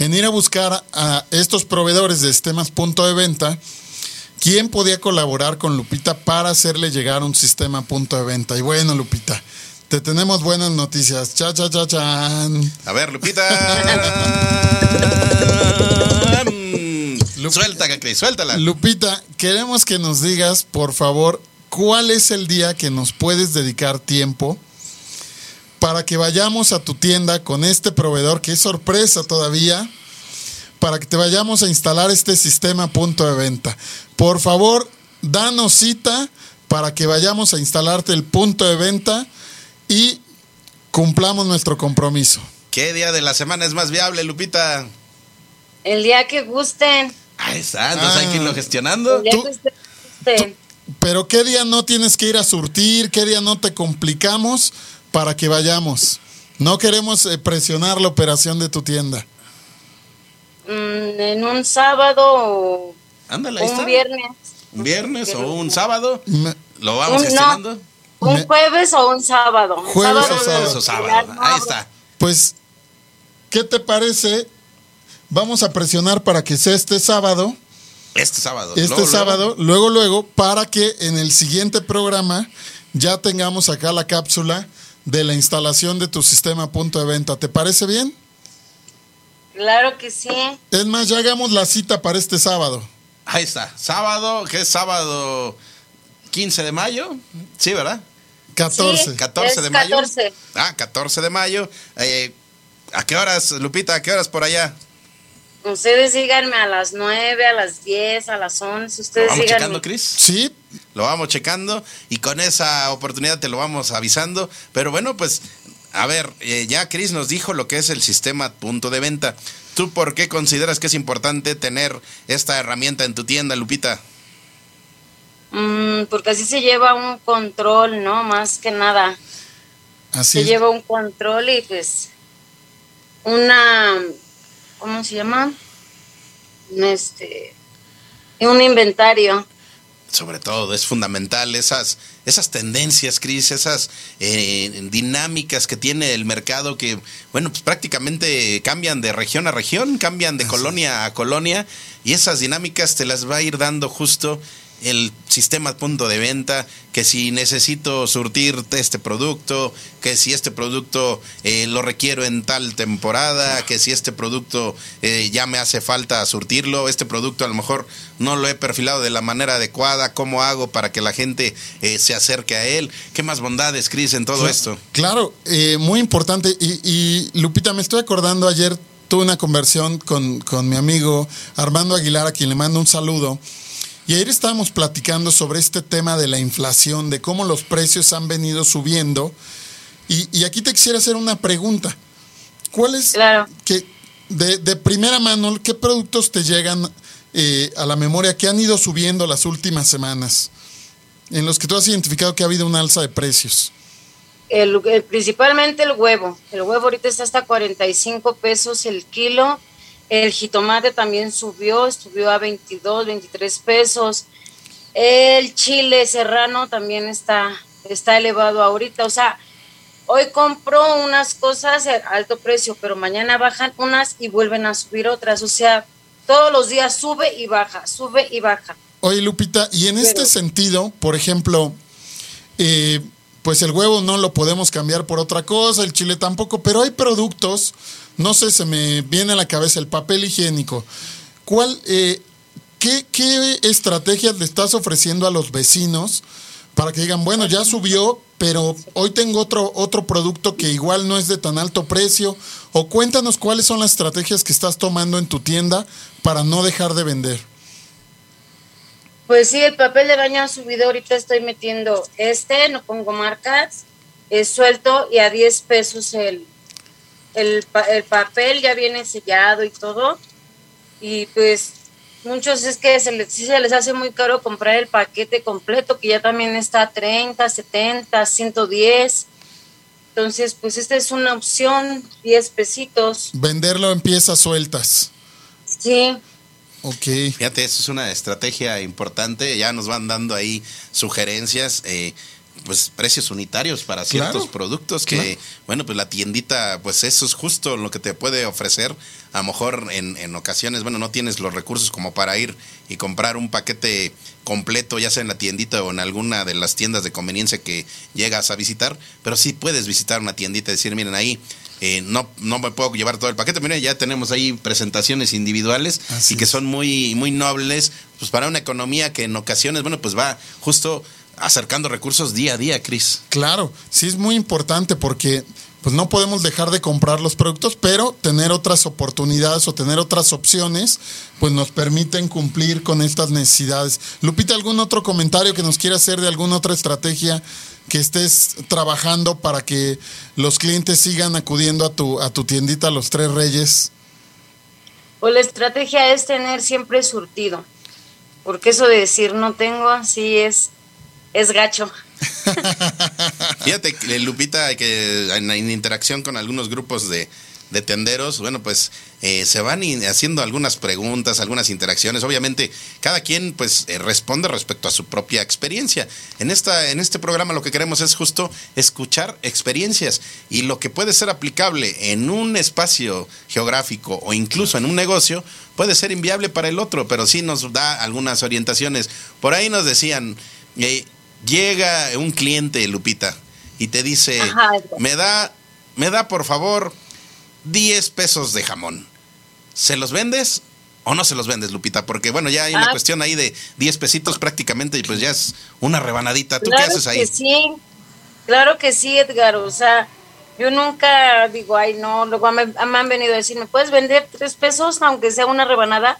en ir a buscar a estos proveedores de sistemas punto de venta ¿Quién podía colaborar con Lupita para hacerle llegar un sistema a punto de venta? Y bueno, Lupita, te tenemos buenas noticias. Cha, cha, cha, chan. A ver, Lupita. Lupita Suelta, Cris, suéltala. Lupita, queremos que nos digas, por favor, cuál es el día que nos puedes dedicar tiempo para que vayamos a tu tienda con este proveedor, que es sorpresa todavía para que te vayamos a instalar este sistema punto de venta. Por favor, danos cita para que vayamos a instalarte el punto de venta y cumplamos nuestro compromiso. ¿Qué día de la semana es más viable, Lupita? El día que gusten. Ahí está, entonces ah, hay que irlo gestionando. El día que ustedes pero ¿qué día no tienes que ir a surtir? ¿Qué día no te complicamos para que vayamos? No queremos eh, presionar la operación de tu tienda. Mm, en un sábado Ándale, un viernes. Un viernes o un sábado. Me, Lo vamos un, gestionando. No, un jueves o un sábado. Jueves sábado o sábado. O sábado. Ahí está. Pues, ¿qué te parece? Vamos a presionar para que sea este sábado Este sábado. Este Luego, sábado, luego, luego, para que en el siguiente programa ya tengamos acá la cápsula de la instalación de tu sistema punto de venta. ¿Te parece bien? Claro que sí. Es más, ya hagamos la cita para este sábado. Ahí está. Sábado, que es sábado 15 de mayo. Sí, ¿verdad? 14. Sí. 14 Es de mayo. 14. Ah, 14 de mayo. Eh, ¿A qué horas, Lupita? ¿A qué horas por allá? Ustedes díganme a las 9, a las 10, a las 11. ¿Lo Ustedes vamos díganme. checando, Cris? Sí, Lo vamos checando y con esa oportunidad te lo vamos avisando. Pero bueno, pues, a ver, eh, ya Cris nos dijo lo que es el sistema punto de venta. ¿Tú por qué consideras que es importante tener esta herramienta en tu tienda, Lupita? Mm, porque así se lleva un control, ¿no? Más que nada. así Se lleva un control y pues una, ¿cómo se llama? Un, Este, un inventario. sobre todo, es fundamental esas, esas tendencias, Cris, esas eh, dinámicas que tiene el mercado que, bueno, pues prácticamente cambian de región a región, cambian de colonia a colonia, y esas dinámicas te las va a ir dando justo el sistema punto de venta, que si necesito surtir este producto, que si este producto eh, lo requiero en tal temporada, que si este producto eh, ya me hace falta surtirlo, este producto a lo mejor no lo he perfilado de la manera adecuada, ¿cómo hago para que la gente eh, se acerque a él? ¿Qué más bondades, Cris, en todo esto? Claro, eh, muy importante. Y, y, Lupita, me estoy acordando ayer tuve una conversión con, con mi amigo Armando Aguilar, a quien le mando un saludo. Y ayer estábamos platicando sobre este tema de la inflación, de cómo los precios han venido subiendo. Y, y aquí te quisiera hacer una pregunta. ¿Cuál es, Claro. que, de, de primera mano, qué productos te llegan eh, a la memoria que han ido subiendo las últimas semanas? En los que tú has identificado que ha habido un alza de precios. El, el- principalmente el huevo. El huevo ahorita está hasta 45 pesos el kilo. El jitomate también subió, subió a 22, 23 pesos. El chile serrano también está, está elevado ahorita. O sea, hoy compro unas cosas a alto precio, pero mañana bajan unas y vuelven a subir otras. O sea, todos los días sube y baja, sube y baja. Oye, Lupita, y en este sentido, por ejemplo, eh, pues el huevo no lo podemos cambiar por otra cosa, el chile tampoco, pero hay productos, no sé, se me viene a la cabeza el papel higiénico. ¿Cuál, eh, qué, qué estrategias le estás ofreciendo a los vecinos para que digan, bueno, ya subió, pero hoy tengo otro, otro producto que igual no es de tan alto precio? O cuéntanos cuáles son las estrategias que estás tomando en tu tienda para no dejar de vender. Pues sí, el papel de baño ha subido. Ahorita estoy metiendo este, no pongo marcas, es suelto y a 10 pesos el, el, pa- el papel ya viene sellado y todo. Y pues muchos es que se les, sí se les hace muy caro comprar el paquete completo, que ya también está a 30, 70, 110. Entonces, pues esta es una opción, 10 pesitos. Venderlo en piezas sueltas. Sí, Ok. Fíjate, eso es una estrategia importante. Ya nos van dando ahí sugerencias, eh, pues precios unitarios para ciertos Claro, productos que, claro. bueno, pues la tiendita, pues eso es justo lo que te puede ofrecer. A lo mejor en, en ocasiones, bueno, no tienes los recursos como para ir y comprar un paquete completo, ya sea en la tiendita o en alguna de las tiendas de conveniencia que llegas a visitar, pero sí puedes visitar una tiendita y decir, miren ahí. eh, no, no me puedo llevar todo el paquete. Miren, ya tenemos ahí presentaciones individuales Así y que son muy, muy nobles, pues para una economía que en ocasiones, bueno, pues va justo acercando recursos día a día, Cris. Claro, sí es muy importante porque pues no podemos dejar de comprar los productos, pero tener otras oportunidades o tener otras opciones, pues nos permiten cumplir con estas necesidades. Lupita, ¿algún otro comentario que nos quiera hacer de alguna otra estrategia que estés trabajando para que los clientes sigan acudiendo a tu, a tu tiendita Los Tres Reyes? Pues la estrategia es tener siempre surtido, porque eso de decir no tengo, sí es, es gacho. [laughs] Fíjate, que, Lupita, que en, interacción con algunos grupos de, de tenderos, bueno, pues eh, se van haciendo algunas preguntas, algunas interacciones. Obviamente, cada quien pues eh, responde respecto a su propia experiencia. En, esta, en este programa lo que queremos es justo escuchar experiencias y lo que puede ser aplicable en un espacio geográfico o incluso en un negocio puede ser inviable para el otro, pero sí nos da algunas orientaciones. Por ahí nos decían, eh, llega un cliente, Lupita, y te dice, me da, me da por favor 10 pesos de jamón. ¿Se los vendes o no se los vendes, Lupita? Porque bueno, ya hay una ah. cuestión ahí de 10 pesitos prácticamente y pues ya es una rebanadita. ¿Tú qué haces ahí? Que sí, claro que sí, Edgar. O sea, yo nunca digo, ay, no, luego me, han venido a decir, ¿me puedes vender 3 pesos aunque sea una rebanada?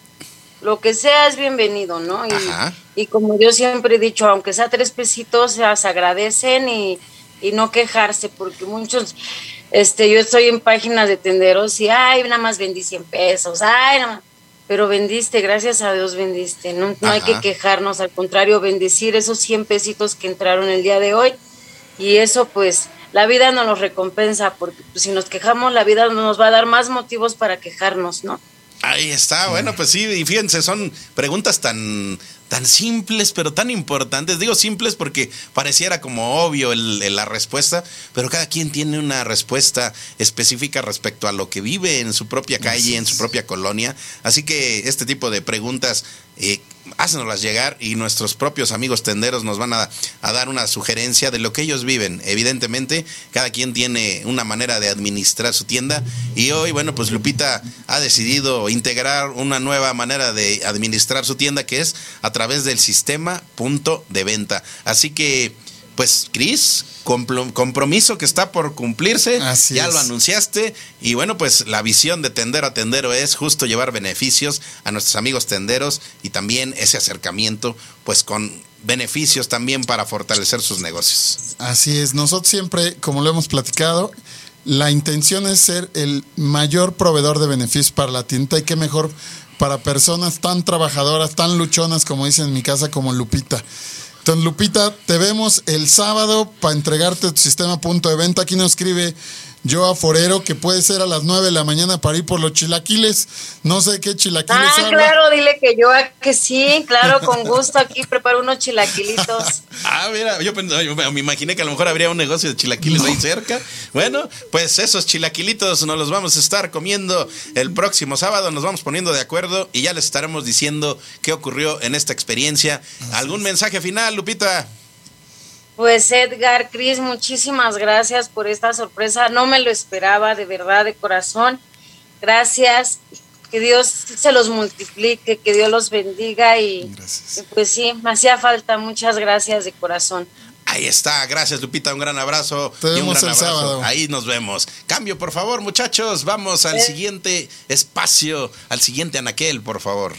Lo que sea es bienvenido, ¿no? Y, y como yo siempre he dicho, aunque sea tres pesitos, se agradecen y, y no quejarse, porque muchos este, yo estoy en páginas de tenderos y, ay, nada más vendí 100 pesos, ay, nada más. Pero vendiste, gracias a Dios vendiste. No, no hay que quejarnos, al contrario, bendecir esos 100 pesitos que entraron el día de hoy. Y eso, pues, la vida nos los recompensa, porque pues, si nos quejamos, la vida nos va a dar más motivos para quejarnos, ¿no? Ahí está, bueno, pues sí, y fíjense, son preguntas tan tan simples, pero tan importantes. Digo simples porque pareciera como obvio la respuesta, pero cada quien tiene una respuesta específica respecto a lo que vive en su propia calle, en su propia colonia. Así que este tipo de preguntas eh, hácenoslas llegar y nuestros propios amigos tenderos nos van a, dar una sugerencia de lo que ellos viven. Evidentemente, cada quien tiene una manera de administrar su tienda y hoy, bueno, pues Lupita ha decidido integrar una nueva manera de administrar su tienda que es a través del sistema punto de venta. Así que, pues, Cris, compromiso que está por cumplirse. ya lo anunciaste. Y bueno, pues la visión de Tendero a Tendero es justo llevar beneficios a nuestros amigos tenderos y también ese acercamiento, pues con beneficios también para fortalecer sus negocios. Así es. Nosotros siempre, como lo hemos platicado, la intención es ser el mayor proveedor de beneficios para la tienda y qué mejor para personas tan trabajadoras, tan luchonas como dicen en mi casa como Lupita. Entonces, Lupita, te vemos el sábado para entregarte tu sistema punto de venta. Aquí nos escribe yo a Forero, que puede ser a las 9 de la mañana para ir por los chilaquiles. No sé qué chilaquiles. Ah, claro, dile que yo que sí, claro, con gusto aquí preparo unos chilaquilitos. [laughs] ah, mira, yo, me imaginé que a lo mejor habría un negocio de chilaquiles ahí cerca. Bueno, pues esos chilaquilitos nos los vamos a estar comiendo el próximo sábado. Nos vamos poniendo de acuerdo y ya les estaremos diciendo qué ocurrió en esta experiencia. ¿Algún mensaje final, Lupita? Pues Edgar, Cris, muchísimas gracias por esta sorpresa. No me lo esperaba, de verdad, de corazón. Gracias. Que Dios se los multiplique, que Dios los bendiga y, pues sí, me hacía falta. Muchas gracias de corazón. Ahí está, gracias Lupita, un gran abrazo. Te y un gran abrazo. Sábado. Ahí nos vemos. Cambio, por favor, muchachos. Vamos al eh. siguiente espacio, al siguiente anaquel, por favor.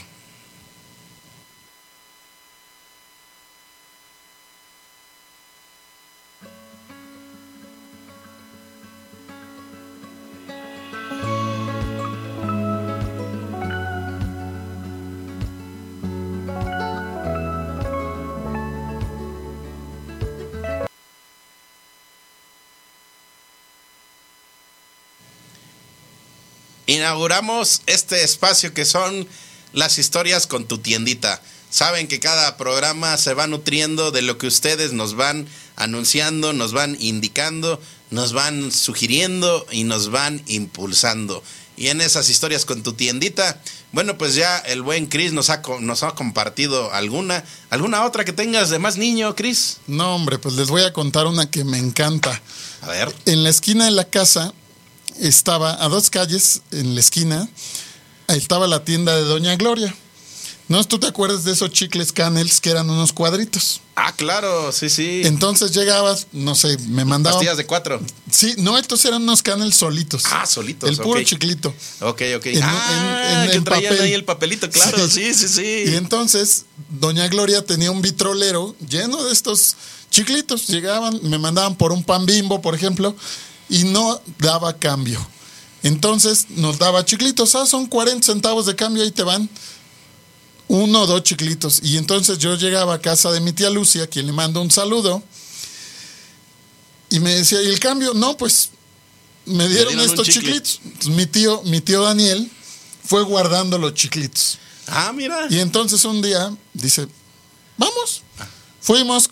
Inauguramos este espacio que son las historias con tu tiendita. Saben que cada programa se va nutriendo de lo que ustedes nos van anunciando, nos van indicando, nos van sugiriendo y nos van impulsando. Y en esas historias con tu tiendita, bueno, pues ya el buen Chris nos ha, nos ha compartido alguna. ¿Alguna otra que tengas de más niño, Chris? No, hombre, pues les voy a contar una que me encanta. A ver. En la esquina de la casa estaba a dos calles en la esquina, ahí estaba la tienda de Doña Gloria. ¿No? ¿Tú te acuerdas de esos chicles canels que eran unos cuadritos? Ah, claro, sí, sí. Entonces llegabas, no sé, me mandaban. Pastillas de cuatro. Sí, no, estos eran unos canels solitos. Ah, solitos. El puro chiclito. Ok, ok. ah, en, que traían ahí el papelito, claro, sí, sí, sí. Y entonces, Doña Gloria tenía un vitrolero lleno de estos chiclitos. Llegaban, me mandaban por un pan bimbo, por ejemplo, y no daba cambio. Entonces nos daba chiclitos, ah, son 40 centavos de cambio, ahí te van uno o dos chiclitos. Y entonces yo llegaba a casa de mi tía Lucia, quien le mando un saludo, y me decía, ¿y el cambio? No, pues me dieron, estos chiclitos. Mi tío, mi tío Daniel fue guardando los chiclitos. Ah, mira. Y entonces un día dice, vamos. Fuimos,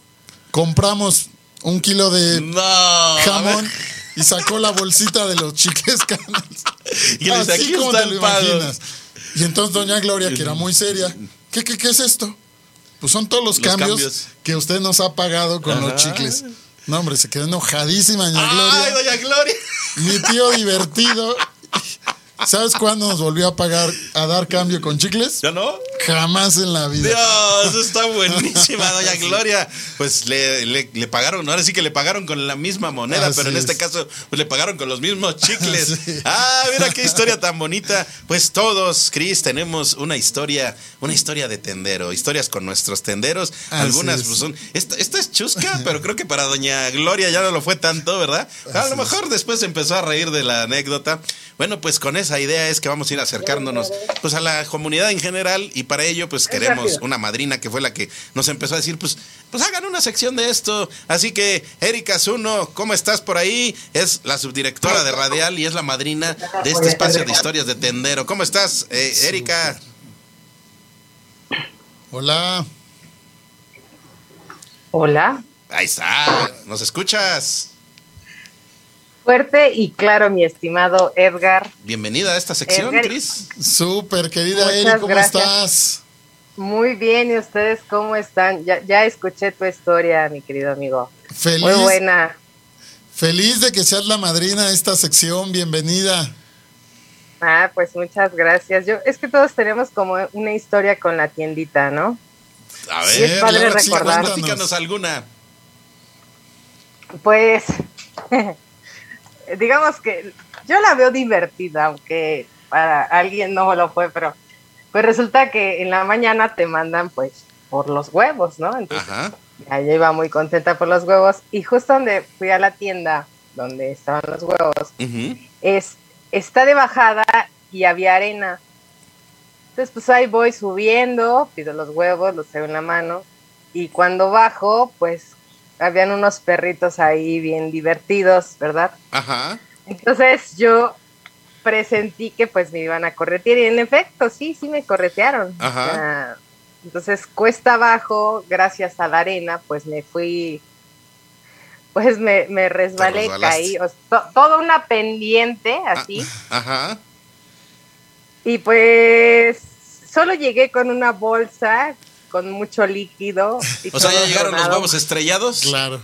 compramos un kilo de No. jamón. Y sacó la bolsita de los chicles canas. [laughs] Y Así "Aquí como te el lo pago". imaginas. Y entonces doña Gloria, que era muy seria, ¿qué, qué, qué es esto? Pues son todos los, Los cambios, cambios. que usted nos ha pagado con Ajá. los chicles. No, hombre, se quedó enojadísima doña Ay, Gloria. doña Gloria. Mi tío divertido. ¿Sabes cuándo nos volvió a pagar, a dar cambio con chicles? ¿Ya no? Jamás en la vida. Dios, está [laughs] buenísima, doña Gloria. Pues le, le, le pagaron, ahora sí que le pagaron con la misma moneda, Así pero en es. este caso pues le pagaron con los mismos [laughs] chicles. Sí. Ah, mira qué historia [laughs] tan bonita. Pues todos, Cris, tenemos una historia, una historia de tendero, historias con nuestros tenderos. Así Algunas es. pues son, esta, esta es chusca, pero creo que para doña Gloria ya no lo fue tanto, ¿verdad? A Así lo mejor después empezó a reír de la anécdota. Bueno, pues con esa idea es que vamos a ir acercándonos pues a la comunidad en general y para ello pues queremos una madrina que fue la que nos empezó a decir pues pues hagan una sección de esto. Así que Erika Zuno, ¿cómo estás por ahí? Es la subdirectora de Radial y es la madrina de este espacio de historias de tendero. ¿Cómo estás, eh, Erika? Hola. Hola. Ahí está, ¿nos escuchas? Fuerte y claro, mi estimado Edgar. Bienvenida a esta sección, Edgar- Cris. Súper, querida Muchas Eri, ¿cómo gracias. estás? Muy bien, ¿y ustedes cómo están? Ya, ya escuché tu historia, mi querido amigo. Feliz, Muy buena. feliz de que seas la madrina de esta sección. Bienvenida. Ah, pues muchas gracias. Yo, es que todos tenemos como una historia con la tiendita, ¿no? A Sí, ver, es padre claro que sí, platícanos alguna. Pues, [laughs] digamos que yo la veo divertida, aunque para alguien no lo fue, pero pues resulta que en la mañana te mandan pues por los huevos, ¿no? Entonces, Ajá. Ya yo iba muy contenta por los huevos y justo donde fui a la tienda donde estaban los huevos, es, está de bajada y había arena. Entonces pues ahí voy subiendo, pido los huevos, los traigo en la mano y cuando bajo pues habían unos perritos ahí bien divertidos, ¿verdad? Ajá. Entonces yo presentí que pues me iban a corretear y en efecto sí, sí me corretearon. Ajá. Entonces cuesta abajo, gracias a la arena, pues me fui, pues me, me resbalé, caí, o to- toda una pendiente así. Ajá. Y pues solo llegué con una bolsa con mucho líquido. y O sea, ya llegaron los huevos estrellados. Claro.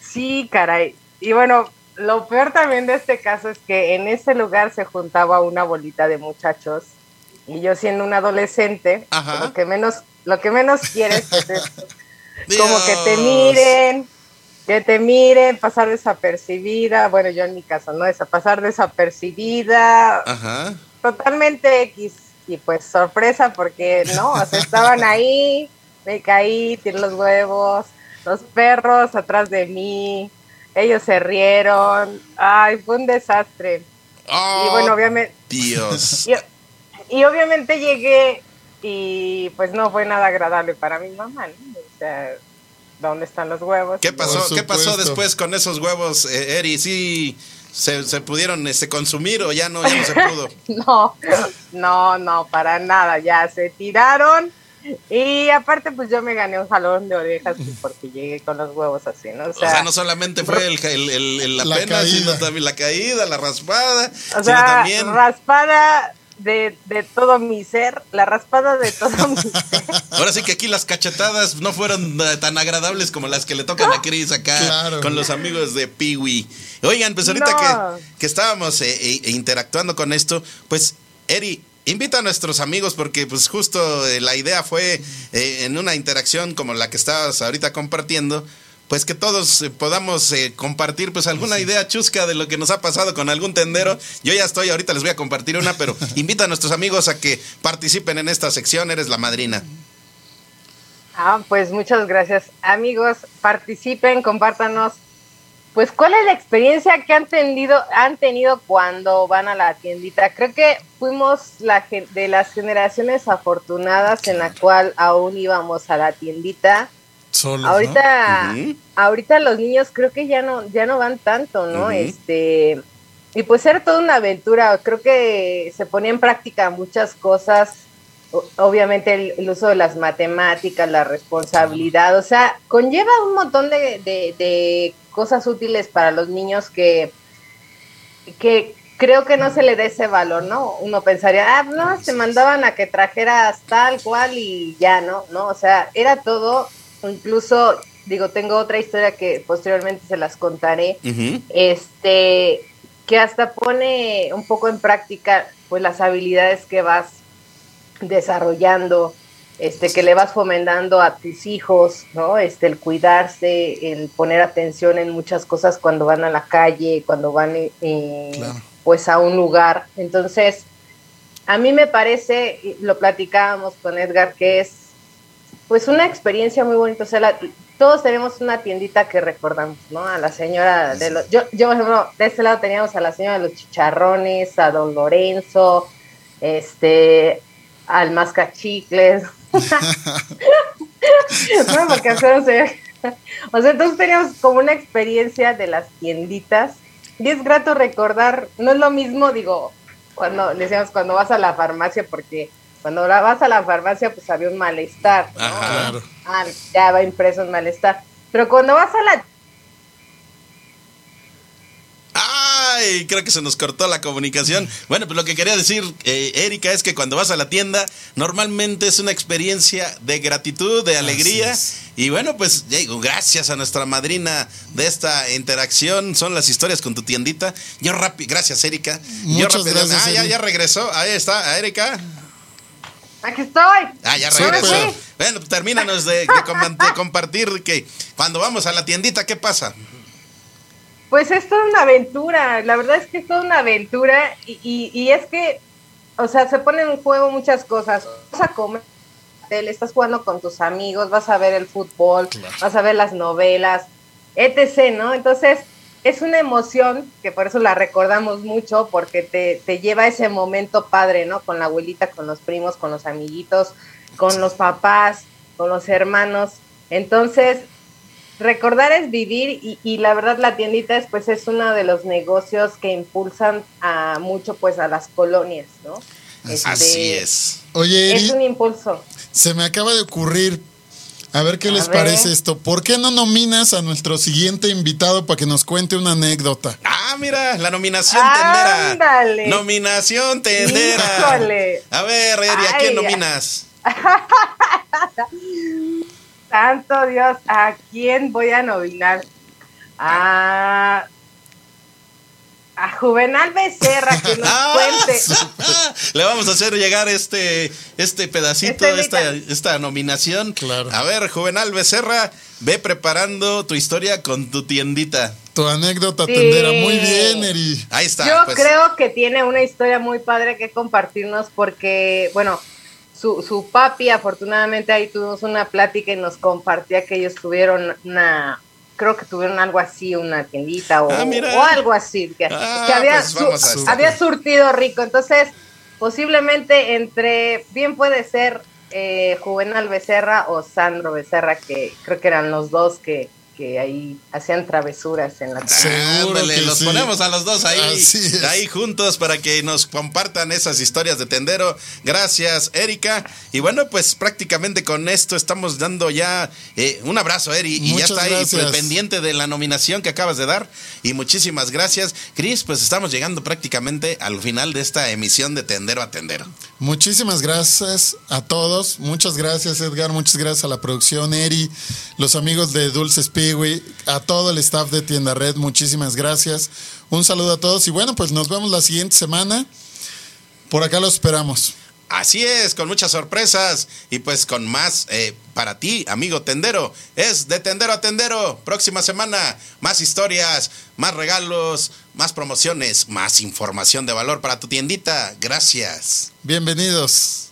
Sí, caray. Y bueno, lo peor también de este caso es que en ese lugar se juntaba una bolita de muchachos y yo siendo un adolescente, Ajá. lo que menos lo que menos quieres es [laughs] como que te miren, que te miren, pasar desapercibida, bueno, yo en mi caso, ¿no? Esa, pasar desapercibida, Ajá. totalmente X. Y pues sorpresa porque no, o sea, estaban ahí, me caí, tiré los huevos, los perros atrás de mí, ellos se rieron, ay, fue un desastre. Oh, y bueno, obviamente, Dios. [laughs] y, y obviamente llegué y pues no fue nada agradable para mi mamá, ¿no? O sea, ¿dónde están los huevos? ¿Qué pasó? ¿Qué pasó después con esos huevos, eh, Eri? ¿Sí se, se pudieron este, consumir o ya no, ya no se pudo? [laughs] No, no, no, para nada, ya se tiraron. Y aparte, pues yo me gané un jalón de orejas pues, porque llegué con los huevos así, ¿no? O O sea, sea, no solamente fue el, el- el- el- la, La pena, caída. sino también la caída, la raspada, o sino sea, también... raspada de, de todo mi ser, la raspada de todo mi [laughs] ser. Ahora sí que aquí las cachetadas no fueron eh, tan agradables como las que le tocan a Chris acá Claro. con los amigos de Peewee. Oigan, pues ahorita No. que, que estábamos eh, eh, interactuando con esto, pues Eri, invita a nuestros amigos porque pues justo eh, la idea fue eh, en una interacción como la que estabas ahorita compartiendo, pues que todos eh, podamos eh, compartir pues alguna idea chusca de lo que nos ha pasado con algún tendero. Yo ya estoy, ahorita les voy a compartir una, pero [laughs] invita a nuestros amigos a que participen en esta sección, eres la madrina. Ah, pues muchas gracias. Amigos, participen, compártanos. Pues, ¿cuál es la experiencia que han tenido, han tenido cuando van a la tiendita? Creo que fuimos la, gen- de las generaciones afortunadas en la cual aún íbamos a la tiendita. Solos, ¿no? Ahorita, ahorita los niños creo que ya no, ya no van tanto, ¿no? Este, y pues era toda una aventura. Creo que se ponía en práctica muchas cosas. Obviamente el, uso de las matemáticas, la responsabilidad, o sea, conlleva un montón de, de cosas útiles para los niños que, que creo que no se le da ese valor, ¿no? Uno pensaría, ah, no, se mandaban a que trajeras tal cual y ya, ¿no? ¿No? O sea, era todo, incluso, digo, tengo otra historia que posteriormente se las contaré, este, que hasta pone un poco en práctica, pues, las habilidades que vas desarrollando, este, que le vas fomentando a tus hijos, ¿no? Este, el cuidarse, el poner atención en muchas cosas cuando van a la calle, cuando van eh, pues a un lugar. Entonces, a mí me parece, lo platicábamos con Edgar, que es pues una experiencia muy bonita. O sea, todos tenemos una tiendita que recordamos, ¿no? A la señora de los, yo, yo, por ejemplo, de este lado teníamos a la señora de los chicharrones, a don Lorenzo, este, al mascachicles, [laughs] no, porque o sea, entonces teníamos como una experiencia de las tienditas y es grato recordar, no es lo mismo, digo, cuando decíamos cuando vas a la farmacia, porque cuando vas a la farmacia pues había un malestar, Ah, ya va impreso un malestar, pero cuando vas a la Ay, creo que se nos cortó la comunicación. Bueno, pues lo que quería decir, eh, Erika, es que cuando vas a la tienda, normalmente es una experiencia de gratitud, de alegría. Y bueno, pues digo, gracias a nuestra madrina de esta interacción, son las historias con tu tiendita. Yo rápido, gracias, Erika. Muchas gracias. Ah, ya, ya regresó. Ahí está, Erika. Aquí estoy. Ah, ya regresó. Bueno, termínanos de, de compartir que cuando vamos a la tiendita, ¿qué pasa? Pues es toda una aventura, la verdad es que es toda una aventura y, y, es que, o sea, se ponen en juego muchas cosas. Vas a comer, estás jugando con tus amigos, vas a ver el fútbol, vas a ver las novelas, etc., ¿no? Entonces, es una emoción que por eso la recordamos mucho, porque te, te lleva a ese momento padre, ¿no? Con la abuelita, con los primos, con los amiguitos, con los papás, con los hermanos. Entonces, recordar es vivir y, la verdad la tiendita es, pues es uno de los negocios que impulsan a mucho pues a las colonias, ¿no? Este, Así es. Oye, es un impulso. Se me acaba de ocurrir, a ver qué les parece esto. ¿Por qué no nominas a nuestro siguiente invitado para que nos cuente una anécdota? Ah, mira, la nominación tendera. Nominación tendera. A ver, Eri, ¿a quién nominas? [laughs] santo Dios, ¿a quién voy a nominar? A, a Juvenal Becerra, que nos [laughs] ah, cuente. [laughs] Le vamos a hacer llegar este, este pedacito, de esta, esta nominación. Claro. A ver, Juvenal Becerra, ve preparando tu historia con tu tiendita. Tu anécdota tendera muy bien, Eri. Ahí está. Yo pues. creo que tiene una historia muy padre que compartirnos porque, bueno, su, su papi, afortunadamente ahí tuvimos una plática y nos compartía que ellos tuvieron una, creo que tuvieron algo así, una tiendita o, ah, o algo así, que, ah, había, pues había surtido rico. Entonces, posiblemente entre, bien puede ser eh, Juvenal Becerra o Sandro Becerra, que creo que eran los dos que, que ahí hacían travesuras en la Seguro los ponemos a los dos ahí, ahí juntos para que nos compartan esas historias de tendero. Gracias, Erika. Y bueno, pues prácticamente con esto estamos dando ya eh, un abrazo, Eri. Y ya está ahí pendiente de la nominación que acabas de dar. Y muchísimas gracias. Cris, pues estamos llegando prácticamente al final de esta emisión de Tendero a Tendero. Muchísimas gracias a todos. Muchas gracias, Edgar. Muchas gracias a la producción, Eri, los amigos de Dulce Espíritu a todo el staff de Tienda Red, muchísimas gracias. Un saludo a todos y bueno, pues nos vemos la siguiente semana. Por acá los esperamos. Así es, con muchas sorpresas y pues con más eh, para ti, amigo tendero. Es de tendero a tendero. Próxima semana, más historias, más regalos, más promociones, más información de valor para tu tiendita. Gracias. Bienvenidos.